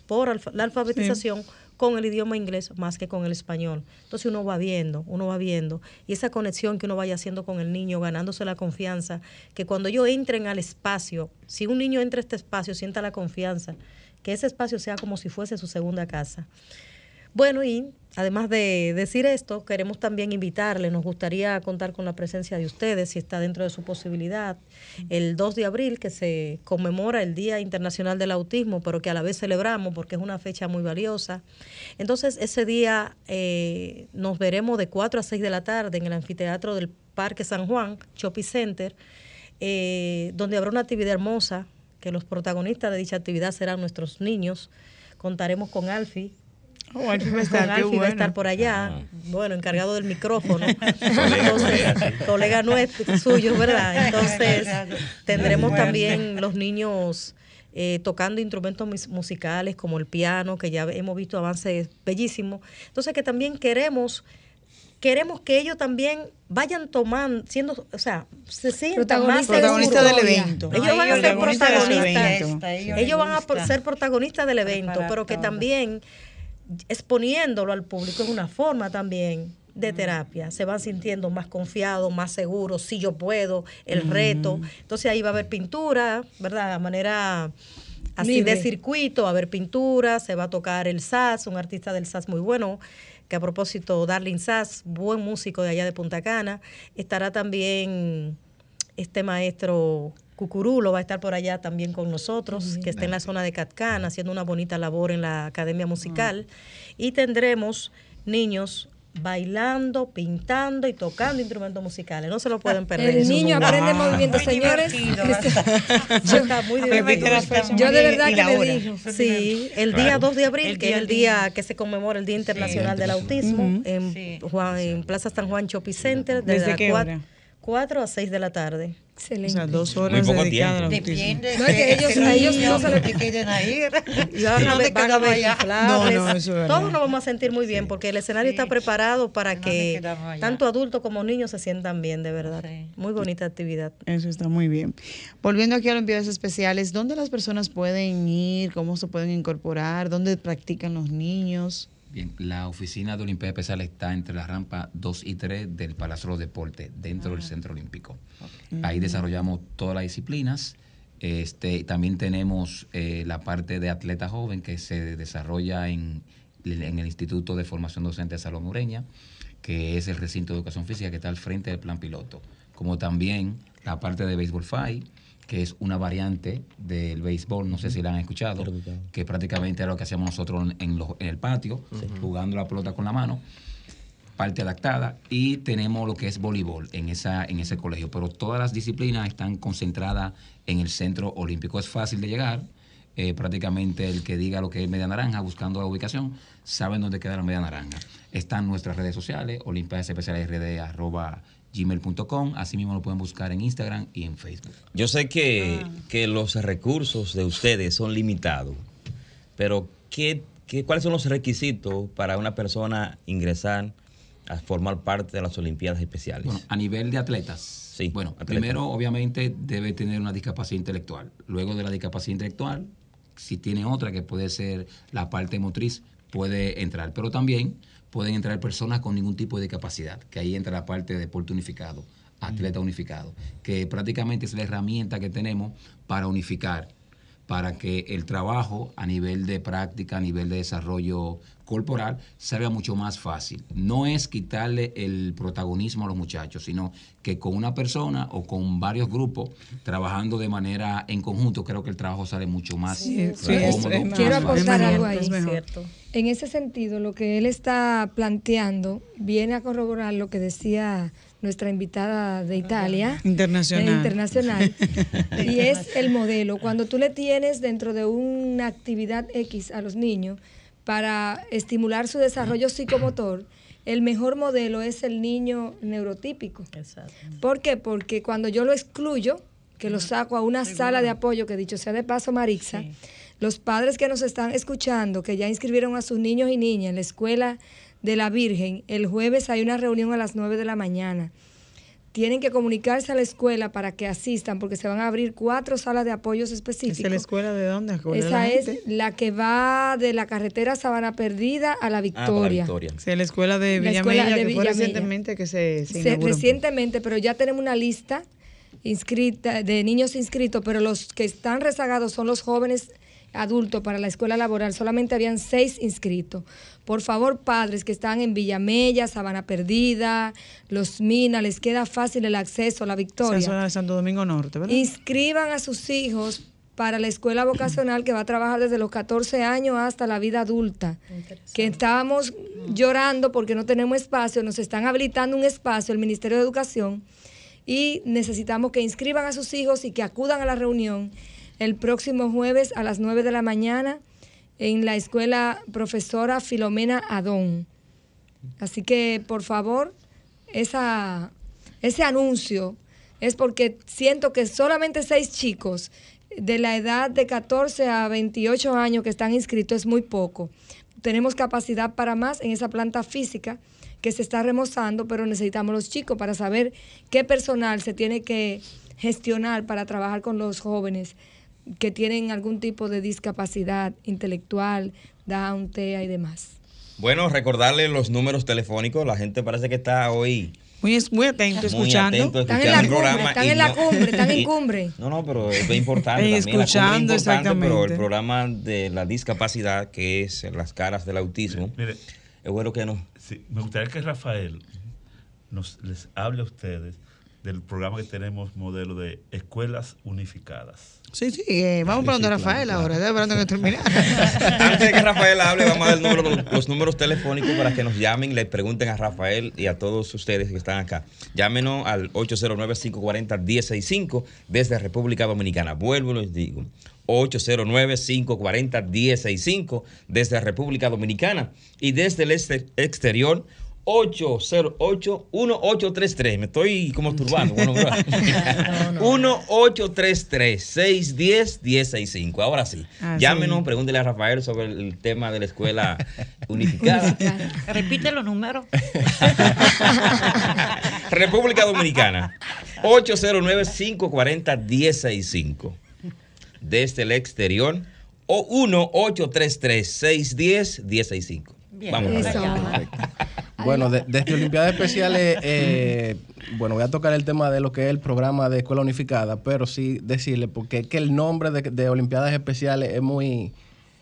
por la alfabetización con el idioma inglés más que con el español. Entonces uno va viendo, uno va viendo, y esa conexión que uno vaya haciendo con el niño, ganándose la confianza, que cuando ellos entren al espacio, si un niño entra a este espacio, sienta la confianza, que ese espacio sea como si fuese su segunda casa. Bueno, y además de decir esto, queremos también invitarle, nos gustaría contar con la presencia de ustedes, si está dentro de su posibilidad, el 2 de abril, que se conmemora el Día Internacional del Autismo, pero que a la vez celebramos porque es una fecha muy valiosa. Entonces, ese día eh, nos veremos de 4 a 6 de la tarde en el anfiteatro del Parque San Juan, Shopping Center, eh, donde habrá una actividad hermosa, que los protagonistas de dicha actividad serán nuestros niños. Contaremos con Alfi, Oh, Alfie va a estar, va a estar por allá, ah. bueno, encargado del micrófono. colega nuestro, suyo, ¿verdad? Entonces, tendremos también los niños eh, tocando instrumentos musicales como el piano, que ya hemos visto avances bellísimos. Entonces, que también queremos queremos que ellos también vayan tomando, siendo, o sea, se sientan más protagonistas del evento. Ellos van a ser protagonistas. Ellos van a ser protagonistas del evento, pero que también exponiéndolo al público es una forma también de terapia. Se van sintiendo más confiados, más seguros, si yo puedo, el reto. Entonces ahí va a haber pintura, ¿verdad? De manera así de circuito, va a haber pintura, se va a tocar el SAS, un artista del SAS muy bueno, que a propósito, Darling Sass, buen músico de allá de Punta Cana. Estará también este maestro Cucurulo va a estar por allá también con nosotros, que está en la zona de Catcán haciendo una bonita labor en la Academia Musical. Y tendremos niños bailando, pintando y tocando instrumentos musicales. No se lo pueden perder. El niño aprende movimientos, señores. Yo, muy Yo de verdad que le digo. Sí, el día 2 de abril, que es el día que se conmemora el Día Internacional del Autismo, en, en, Plaza San Juan Shopping Center, desde, las 4, 4 a 6 de la tarde. Excelente. O sea, dos horas Muy poco tiempo. Depende. No es que ellos, a ellos no se lo que quieren ir. Y van a ver, van a ver no, no, eso es Todos nos vamos a sentir muy bien porque el escenario está preparado para que tanto adultos como niños se sientan bien, de verdad. Muy bonita actividad. Eso está muy bien. Volviendo aquí a Olimpiadas Especiales, ¿dónde las personas pueden ir? ¿Cómo se pueden incorporar? ¿Dónde practican los niños? Bien, la oficina de Olimpiada Especial está entre la rampa 2 y 3 del Palacio de los Deportes, dentro del Centro Olímpico. Ahí desarrollamos todas las disciplinas. Este, también tenemos eh, la parte de atleta joven que se desarrolla en, en, el Instituto de Formación Docente de Salón Ureña, que es el recinto de educación física que está al frente del plan piloto. Como también la parte de Béisbol FI, que es una variante del béisbol, no sé si la han escuchado, que prácticamente era lo que hacíamos nosotros en, el patio, jugando la pelota con la mano, parte adaptada, y tenemos lo que es voleibol en, esa, en ese colegio, pero todas las disciplinas están concentradas en el centro olímpico. Es fácil de llegar, eh, prácticamente el que diga lo que es media naranja, buscando la ubicación, saben dónde queda la media naranja. Están nuestras redes sociales, Olimpiadas Especiales RD, arroba gmail.com, así mismo lo pueden buscar en Instagram y en Facebook. Yo sé que, ah. que los recursos de ustedes son limitados, pero ¿qué, qué, cuáles son los requisitos para una persona ingresar a formar parte de las Olimpiadas Especiales? Bueno, a nivel de atletas. Sí, bueno, primero obviamente debe tener una discapacidad intelectual. Luego de la discapacidad intelectual, si tiene otra que puede ser la parte motriz, puede entrar. Pero también pueden entrar personas con ningún tipo de discapacidad, que ahí entra la parte de deporte unificado, atleta unificado, que prácticamente es la herramienta que tenemos para unificar, para que el trabajo a nivel de práctica, a nivel de desarrollo corporal, salga mucho más fácil. No es quitarle el protagonismo a los muchachos, sino que con una persona o con varios grupos, trabajando de manera en conjunto, creo que el trabajo sale mucho más cómodo. Quiero aportar algo ahí, ¿cierto? En ese sentido, lo que él está planteando viene a corroborar lo que decía nuestra invitada de Italia. Internacional. internacional. y es el modelo. Cuando tú le tienes dentro de una actividad X a los niños para estimular su desarrollo psicomotor, el mejor modelo es el niño neurotípico. Exacto. ¿Por qué? Porque cuando yo lo excluyo, que lo saco a una sala de apoyo, que dicho sea de paso, Marixa, los padres que nos están escuchando, que ya inscribieron a sus niños y niñas en la escuela de la Virgen, el jueves hay una reunión a las 9 de la mañana. Tienen que comunicarse a la escuela para que asistan, porque se van a abrir cuatro salas de apoyos específicos. ¿Es la escuela de dónde? Esa es la que va de la carretera Sabana Perdida a la Victoria. Ah, la escuela de Villamella, que fue recientemente que se, se, Recientemente, pero ya tenemos una lista inscrita de niños inscritos, pero los que están rezagados son los jóvenes adulto para la escuela laboral, solamente habían seis inscritos. Por favor, padres que están en Villamella, Sabana Perdida, Los Minas, les queda fácil el acceso a la Victoria. de Santo Domingo Norte, ¿verdad? Inscriban a sus hijos para la escuela vocacional que va a trabajar desde los 14 años hasta la vida adulta. Que estábamos llorando porque no tenemos espacio, nos están habilitando un espacio, el Ministerio de Educación, y necesitamos que inscriban a sus hijos y que acudan a la reunión el próximo jueves a las 9 de la mañana en la escuela profesora Filomena Adón. Así que, por favor, ese anuncio es porque siento que solamente seis chicos de la edad de 14 a 28 años que están inscritos es muy poco. Tenemos capacidad para más en esa planta física que se está remozando, pero necesitamos los chicos para saber qué personal se tiene que gestionar para trabajar con los jóvenes que tienen algún tipo de discapacidad intelectual, Down, TEA y demás. Bueno, recordarle los números telefónicos. La gente parece que está hoy muy, muy atento, escuchando. están en la cumbre, programa están en la cumbre, están en cumbre. No, no, pero es importante también. Escuchando, exactamente. Pero el programa de la discapacidad, que es las caras del autismo, Mire, es bueno que no. Sí, me gustaría que Rafael nos les hable a ustedes del programa que tenemos modelo de escuelas unificadas. Sí, sí, eh, vamos para donde Rafael ahora, estoy esperando que termine. Antes de que Rafael hable, vamos a dar número, los números telefónicos para que nos llamen, le pregunten a Rafael y a todos ustedes que están acá. Llámenos al 809-540-165 desde República Dominicana. Vuelvo y les digo. 809-540-165 desde República Dominicana y desde el este- exterior 808-1833. Me estoy como turbando. Bueno, ¿verdad? 1833-610-165. Ahora sí. Ah, Llámenos, sí. pregúntele a Rafael sobre el tema de la escuela unificada. Repite los números. República Dominicana. 809-540-165. Desde el exterior. O 1-833-610-165. Bien. Vamos. Eso. Rafael. Bueno, de- desde Olimpiadas Especiales, eh, bueno, voy a tocar el tema de lo que es el programa de Escuela Unificada, pero sí decirle, porque es que el nombre de, de Olimpiadas Especiales es muy,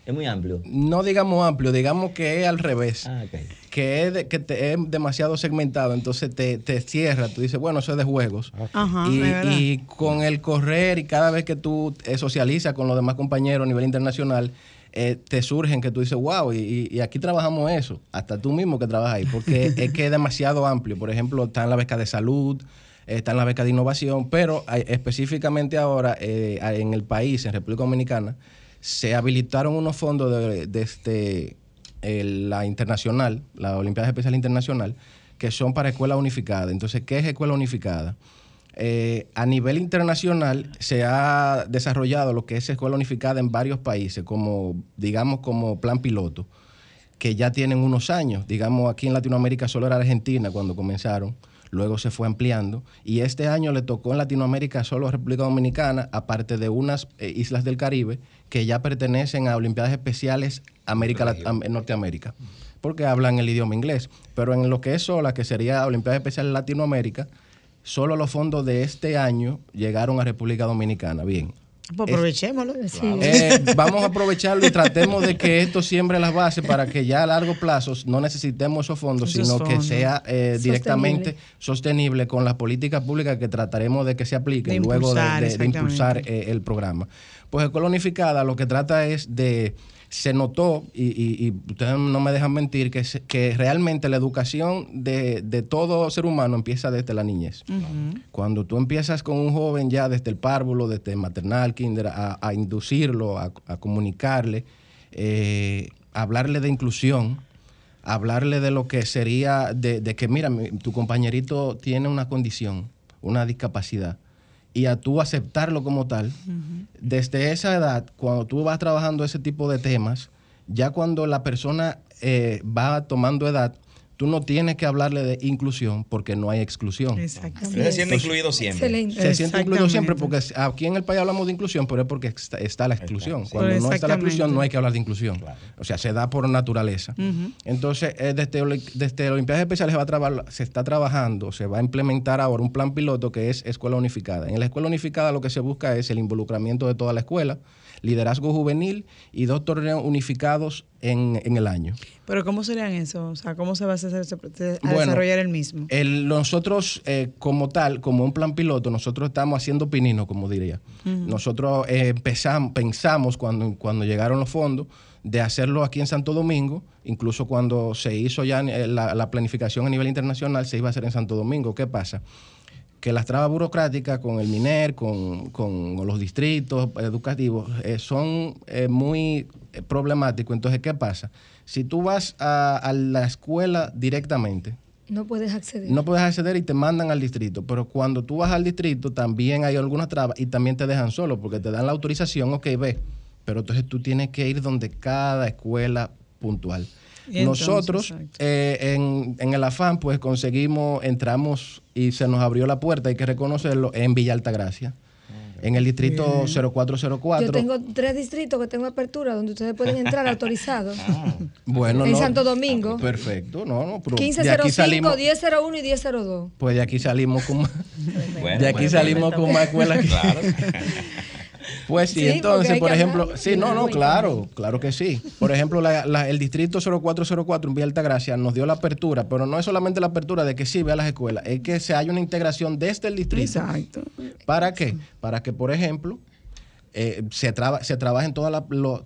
Es muy amplio. no digamos amplio, digamos que es al revés. Ah, ok. Que, es, de- que te- es demasiado segmentado, entonces te, te cierra, tú dices, bueno, eso es de juegos. Ajá, y con el correr y cada vez que tú eh, socializas con los demás compañeros a nivel internacional, eh, te surgen que tú dices, wow, y, aquí trabajamos eso, hasta tú mismo que trabajas ahí, porque es que es demasiado amplio. Por ejemplo, está en la beca de salud, está en la beca de innovación, pero hay- específicamente ahora eh, en el país, en República Dominicana, se habilitaron unos fondos de, de este, eh, la internacional, la Olimpiada Especial Internacional, que son para escuela unificada. Entonces, ¿qué es escuela unificada? Eh, a nivel internacional se ha desarrollado lo que es escuela unificada en varios países, como digamos como plan piloto, que ya tienen unos años. Digamos, aquí en Latinoamérica solo era Argentina cuando comenzaron, luego se fue ampliando, y este año le tocó en Latinoamérica solo a República Dominicana, aparte de unas eh, islas del Caribe que ya pertenecen a Olimpiadas Especiales América Lat- am- Norteamérica, porque hablan el idioma inglés. Pero en lo que es sola, que sería Olimpiadas Especiales Latinoamérica, solo los fondos de este año llegaron a República Dominicana. Bien. Pues aprovechémoslo. Sí. Eh, vamos a aprovecharlo y tratemos de que esto siembre las bases para que ya a largo plazo no necesitemos esos fondos, Esos sino que sea eh, directamente sostenible con las políticas públicas que trataremos de que se apliquen De luego de- impulsar, de, de impulsar exactamente. eh, el programa. Pues Escuela Unificada lo que trata es de se notó, y, y- y ustedes no me dejan mentir, que, se- que realmente la educación de, de todo ser humano empieza desde la niñez. Cuando tú empiezas con un joven ya desde el párvulo, desde el maternal, kinder, a, a inducirlo, a, a comunicarle, eh, hablarle de inclusión, hablarle de lo que sería, de, de que mira, mi- tu compañerito tiene una condición, una discapacidad, y a tú aceptarlo como tal, desde esa edad, cuando tú vas trabajando ese tipo de temas, ya cuando la persona eh, va tomando edad, tú no tienes que hablarle de inclusión porque no hay exclusión. Exactamente. Se siente incluido siempre. Excelente. Se siente incluido siempre porque aquí en el país hablamos de inclusión, pero es porque está, está la exclusión. Cuando no está la exclusión, no hay que hablar de inclusión. O sea, se da por naturaleza. Entonces, eh, desde, desde Olimpiadas Especiales va a trabajar- se está trabajando, se va a implementar ahora un plan piloto que es Escuela Unificada. En la Escuela Unificada lo que se busca es el involucramiento de toda la escuela, liderazgo juvenil y dos torneos unificados en, en el año. Pero ¿cómo serían eso? O sea, ¿cómo se va a, hacer- a Bueno, desarrollar el mismo? El- nosotros, eh, como tal, como un plan piloto, nosotros estamos haciendo pinino, como diría. Nosotros eh, empezamos, pensamos cuando, cuando llegaron los fondos de hacerlo aquí en Santo Domingo, incluso cuando se hizo ya eh, la, la planificación a nivel internacional, se iba a hacer en Santo Domingo. ¿Qué pasa? Que las trabas burocráticas con el MINER, con, con los distritos educativos, eh, son eh, muy eh, problemáticos. Entonces, ¿qué pasa? Si tú vas a, a la escuela directamente, no puedes acceder. No puedes acceder y te mandan al distrito. Pero cuando tú vas al distrito, también hay algunas trabas y también te dejan solo porque te dan la autorización, ok, ve. Pero entonces tú tienes que ir donde cada escuela puntual. Nosotros, eh, en, en, el afán, pues conseguimos, entramos y se nos abrió la puerta, hay que reconocerlo, en Villa Altagracia en el distrito 0404. Yo tengo tres distritos que tengo apertura donde ustedes pueden entrar autorizados. Ah. Bueno, en Santo Domingo. Perfecto, no, no. 1505, 1001 y 1002. Pues de aquí salimos con más. de aquí salimos con más escuelas. Claro. Pues sí, entonces, por ejemplo, sí, no, no, claro, claro que sí. Por ejemplo, el distrito 0404 en Villa Altagracia nos dio la apertura, pero no es solamente la apertura de que sí ve a las escuelas, es que se haya una integración desde el distrito. Exacto. ¿Para qué? Para que, por ejemplo, eh, se, se trabaje en toda lo,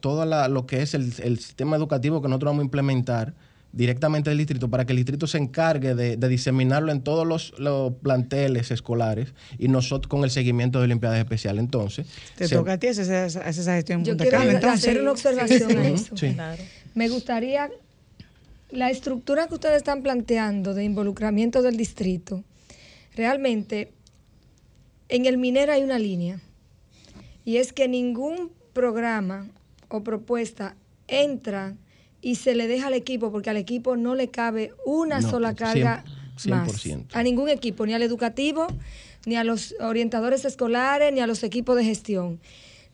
lo que es el, el sistema educativo que nosotros vamos a implementar directamente del distrito para que el distrito se encargue de, diseminarlo en todos los, planteles escolares y nosotros con el seguimiento de Olimpiadas Especiales. Entonces, te toca a ti hacer esa, gestión. Yo quiero hacer una observación a eso. Me gustaría la estructura que ustedes están planteando de involucramiento del distrito. Realmente, en el minero hay una línea y es que ningún programa o propuesta entra y se le deja al equipo porque al equipo no le cabe una sola carga más. A ningún equipo, ni al educativo, ni a los orientadores escolares, ni a los equipos de gestión.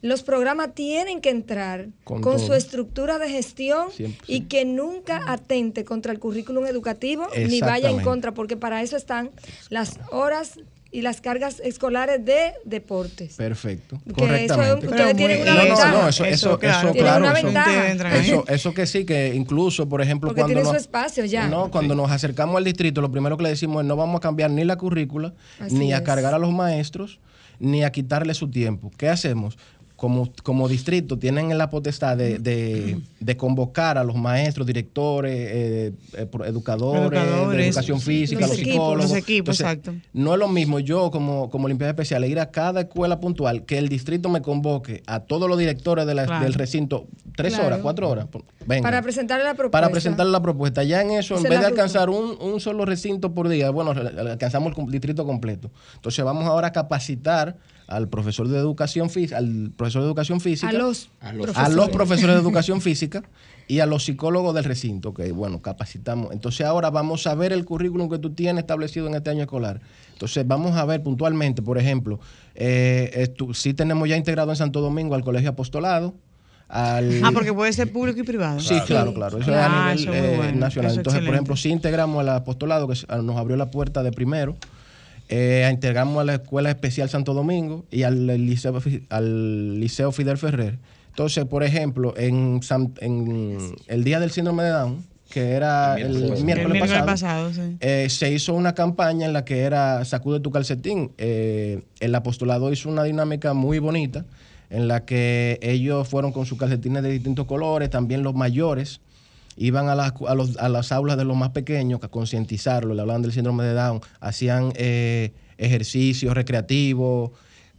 Los programas tienen que entrar con, su estructura de gestión y que nunca atente contra el currículum educativo ni vaya en contra, porque para eso están las horas y las cargas escolares de deportes. Perfecto. Correctamente. Eso, ustedes tienen una ventaja. No, no, eso, eso, claro, eso claro. Una ventaja. Eso, eso, que sí, que incluso, por ejemplo, Porque cuando. Tiene nos, su espacio ya. No, cuando nos acercamos al distrito, lo primero que le decimos es no vamos a cambiar ni la currícula, ni a cargar a los maestros, ni a quitarle su tiempo. ¿Qué hacemos? Como, como distrito tienen la potestad de, de, convocar a los maestros, directores, eh, eh, educadores, de educación física, los, psicólogos. Los equipos, exacto. No es lo mismo yo como, como limpieza especial ir a cada escuela puntual que el distrito me convoque a todos los directores de del recinto tres horas, cuatro horas. Para presentarle la propuesta. Para presentarle la propuesta. Ya en eso, en vez de alcanzar un, un, solo recinto por día, bueno, alcanzamos el distrito completo. Entonces vamos ahora a capacitar al profesor de educación física, al profesor de educación física, a los, a los, profesores. de educación física y a los psicólogos del recinto, que bueno, capacitamos. Entonces ahora vamos a ver el currículum que tú tienes establecido en este año escolar. Entonces vamos a ver puntualmente, por ejemplo, eh, sí tenemos ya integrado en Santo Domingo al Colegio Apostolado. Al... Ah, porque puede ser público y privado. Sí, claro, claro. Eso es a nivel eh, nacional. Entonces, por ejemplo, sí integramos al apostolado, que nos abrió la puerta de primero. Eh, integramos a la Escuela Especial Santo Domingo y al Liceo, al Liceo Fidel Ferrer. Entonces, por ejemplo, en, el Día del Síndrome de Down, que era el, miércoles, pasado, eh, se hizo una campaña en la que era Sacude tu calcetín. Eh, el apostolado hizo una dinámica muy bonita en la que ellos fueron con sus calcetines de distintos colores, también los mayores iban a las, a, los, a las aulas de los más pequeños a concientizarlo, le hablaban del síndrome de Down, hacían eh, ejercicios recreativos.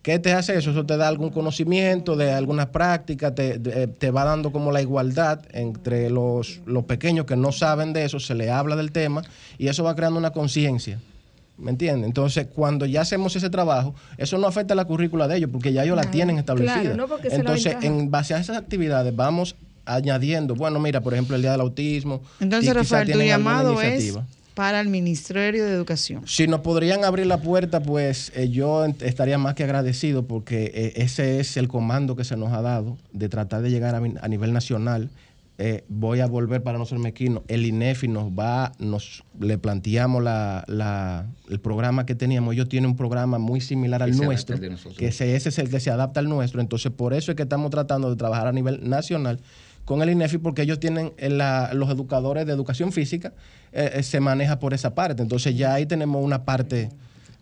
¿Qué te hace eso? Eso te da algún conocimiento de algunas prácticas, te, te va dando como la igualdad entre los, los pequeños que no saben de eso, se le habla del tema y eso va creando una conciencia. ¿Me entiendes? Entonces, cuando ya hacemos ese trabajo, eso no afecta a la currícula de ellos, porque ya ellos la tienen establecida. Entonces, en base a esas actividades, vamos añadiendo, bueno, mira, por ejemplo, el Día del Autismo. Entonces, Rafael, tu llamado es para el Ministerio de Educación. Si nos podrían abrir la puerta, pues eh, yo estaría más que agradecido porque eh, ese es el comando que se nos ha dado de tratar de llegar a, nivel nacional. Eh, voy a volver para no ser mequino. El INEFI nos va, nos le planteamos la, el programa que teníamos. Ellos tienen un programa muy similar al nuestro, que ese, ese es el que se adapta al nuestro. Entonces, por eso es que estamos tratando de trabajar a nivel nacional con el INEFI porque ellos tienen los educadores de educación física, eh, eh, se maneja por esa parte. Entonces ya ahí tenemos una parte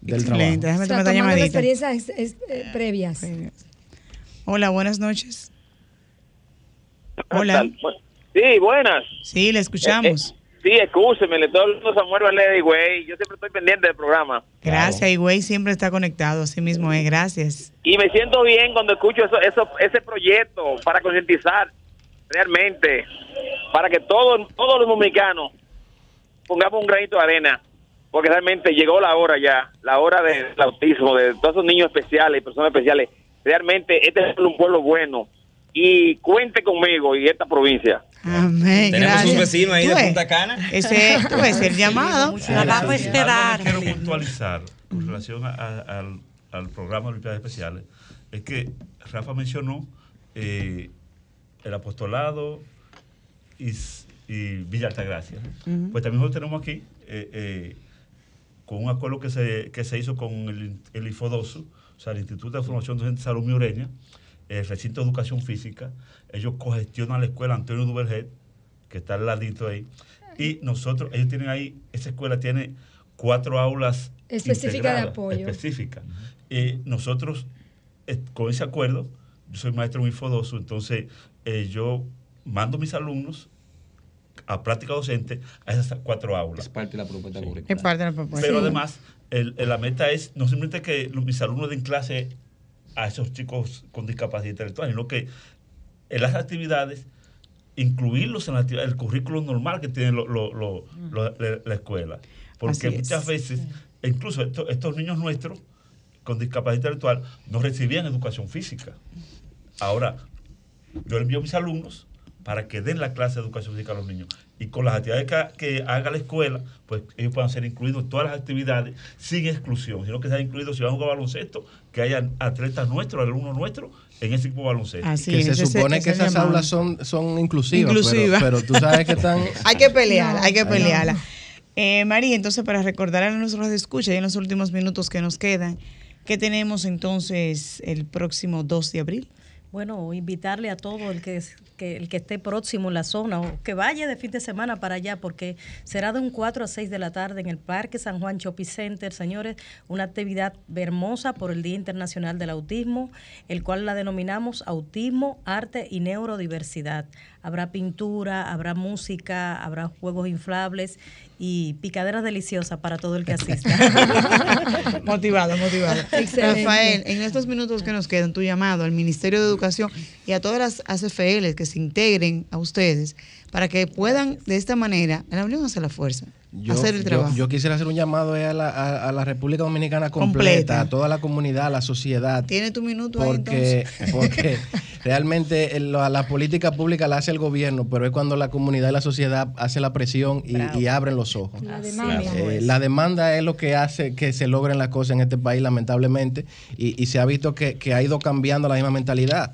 del trabajo. Déjame tomar experiencias eh, previas. Hola, buenas noches. Hola. Sí, buenas. Sí, le escuchamos. Sí, escúcheme, le estoy hablando a Samuel Valeri, güey. Yo siempre estoy pendiente del programa. Gracias, y güey siempre está conectado, así mismo es, gracias. Y me siento bien cuando escucho eso, eso, ese proyecto para concientizar realmente, para que todos, todos los dominicanos pongamos un granito de arena, porque realmente llegó la hora ya, la hora del autismo, de todos esos niños especiales y personas especiales. Realmente este es un pueblo bueno y cuente conmigo y esta provincia. Amén. Tenemos gracias. un vecino ahí de Punta Cana. Ese ves, el llamado. La vamos a esperar. Algo que quiero puntualizar con relación a- a- al, al programa de Olimpiadas Especiales es que Rafa mencionó eh, el apostolado y, y Villa Altagracia. Pues también nosotros tenemos aquí, eh, eh, con un acuerdo que se, que se hizo con el, el IFODOSU, o sea, el Instituto de Formación Docente de Salud Miureña, el Recinto de Educación Física, ellos cogestionan la escuela Antonio Duverget, que está al ladito ahí, y nosotros, ellos tienen ahí, esa escuela tiene cuatro aulas Específica de apoyo. específicas. Y nosotros, eh, con ese acuerdo, yo soy maestro en Infodosu, entonces eh, yo mando mis alumnos a práctica docente a esas cuatro aulas. Es parte de la propuesta curricular. Es parte de la propuesta. Pero Sí. además, el- el- la meta es no simplemente que los- mis alumnos den clase a esos chicos con discapacidad intelectual, sino que en las actividades incluirlos en la actividad- el currículo normal que tiene lo- lo- lo- lo- la, la escuela. Porque Así es. muchas veces, e incluso esto- estos niños nuestros con discapacidad intelectual no recibían educación física. Ahora, yo envío a mis alumnos para que den la clase de educación física a los niños. Y con las actividades que, que haga la escuela, pues ellos puedan ser incluidos en todas las actividades sin exclusión, sino que sean incluidos si van a jugar baloncesto, que hayan atletas nuestros, alumnos nuestros en ese equipo de baloncesto. Así que es, se supone ese que es esas llamado. aulas son, son inclusivas, Inclusiva. Pero, pero tú sabes que están... hay que pelear, No. hay que No. pelearla. Eh, María, entonces para recordar a nuestros escucha y en los últimos minutos que nos quedan, ¿qué tenemos entonces el próximo 2 de abril? Bueno, invitarle a todo el que, que el que esté próximo en la zona o que vaya de fin de semana para allá, porque será de un 4 a 6 de la tarde en el Parque San Juan Shopping Center, señores, una actividad hermosa por el Día Internacional del Autismo, el cual la denominamos Autismo, Arte y Neurodiversidad. Habrá pintura, habrá música, habrá juegos inflables y picaderas deliciosas para todo el que asista. motivado, motivado. Excelente. Rafael, en estos minutos que nos quedan, tu llamado al Ministerio de Educación y a todas las ACFL que se integren a ustedes para que puedan de esta manera, la unión hace la fuerza, Yo, hacer el yo- trabajo. yo quisiera hacer un llamado a la, a- a la República Dominicana completa, Completa. a toda la comunidad, a la sociedad. Tiene tu minuto ahí porque, entonces. porque realmente el- la, la política pública la hace el gobierno, pero es cuando la comunidad y la sociedad hace la presión y, abren los ojos. La demanda. Eh, la demanda es lo que hace que se logren las cosas en este país, lamentablemente, y, y se ha visto que, que ha ido cambiando la misma mentalidad.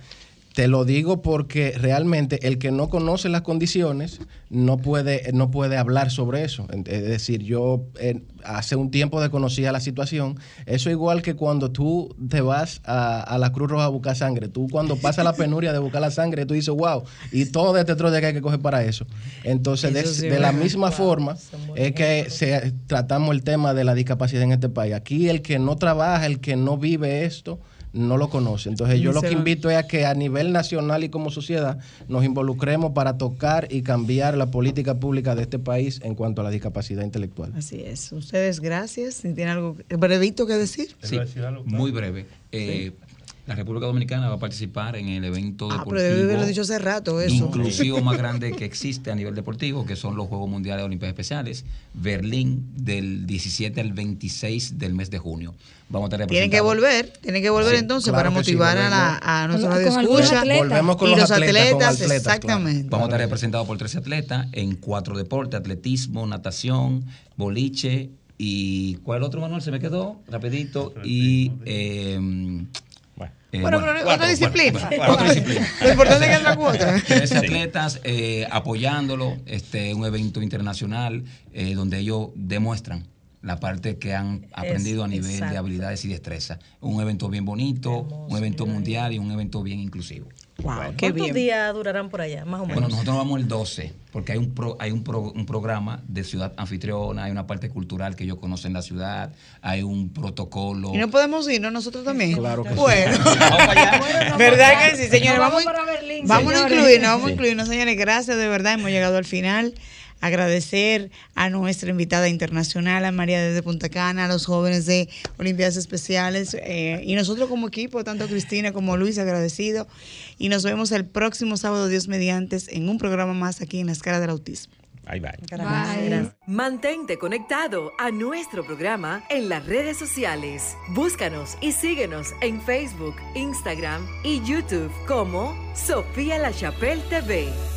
Te lo digo porque realmente el que no conoce las condiciones no puede, no puede hablar sobre eso. Es decir, yo eh, hace un tiempo desconocía la situación. Eso igual que cuando tú te vas a, a la Cruz Roja a buscar sangre. Tú cuando pasa la penuria de buscar la sangre, tú dices, wow, y todo de este trote que hay que coger para eso. Entonces, de, Eso sí, de la misma forma es que se, tratamos el tema de la discapacidad en este país. Aquí el que no trabaja, el que no vive esto, no lo conoce. Entonces yo lo que invito es a que a nivel nacional y como sociedad nos involucremos para tocar y cambiar la política pública de este país en cuanto a la discapacidad intelectual. Así es. Ustedes, gracias. Si tienen algo brevito que decir. Sí, muy breve. Eh, La República Dominicana va a participar en el evento Ah, deportivo. pero debe haberlo dicho hace rato eso. Inclusivo más grande que existe a nivel deportivo, que son los Juegos Mundiales de Olimpiadas Especiales, Berlín, del 17 al 26 del mes de junio. Vamos a estar Tienen que volver, tienen que volver Sí, entonces claro para sí, motivar a, la, a nuestros atletas. Volvemos con y los los atletas, atletas, con atletas, claro. exactamente. Vamos a estar representados por 13 atletas en cuatro deportes, atletismo, natación, boliche y ¿cuál otro, Manuel? Se me quedó rapidito y... eh, eh, Bueno, pero otra cuatro, disciplina. cuatro disciplinas. Lo importante es que cuota. 13 atletas eh, apoyándolo, este, un evento internacional eh, donde ellos demuestran la parte que han aprendido a nivel de habilidades y destreza. Un evento bien bonito, un evento mundial y un evento bien inclusivo. Wow, ¿Cuántos días durarán por allá, más o menos? Bueno, nosotros nos vamos el 12, porque hay un pro- hay un, pro- un programa de ciudad anfitriona, hay una parte cultural que ellos conocen la ciudad, hay un protocolo. Y no podemos irnos nosotros también. Claro que sí. bueno. Vamos allá. ¿Verdad que sí, señores? Nos Vamos, vamos para Berlín, vamos a incluirnos, vamos a Sí. incluirnos, señores. Gracias, de verdad, hemos llegado al final. Agradecer a nuestra invitada internacional, a María desde Punta Cana, a los jóvenes de Olimpiadas Especiales eh, y nosotros como equipo, tanto Cristina como Luis, agradecido. Y nos vemos el próximo sábado, Dios mediante, en un programa más aquí en la escala del autismo. Bye bye. Bye. Mantente conectado a nuestro programa en las redes sociales. Búscanos y síguenos en Facebook, Instagram y YouTube como Sofía La Chapelle TV.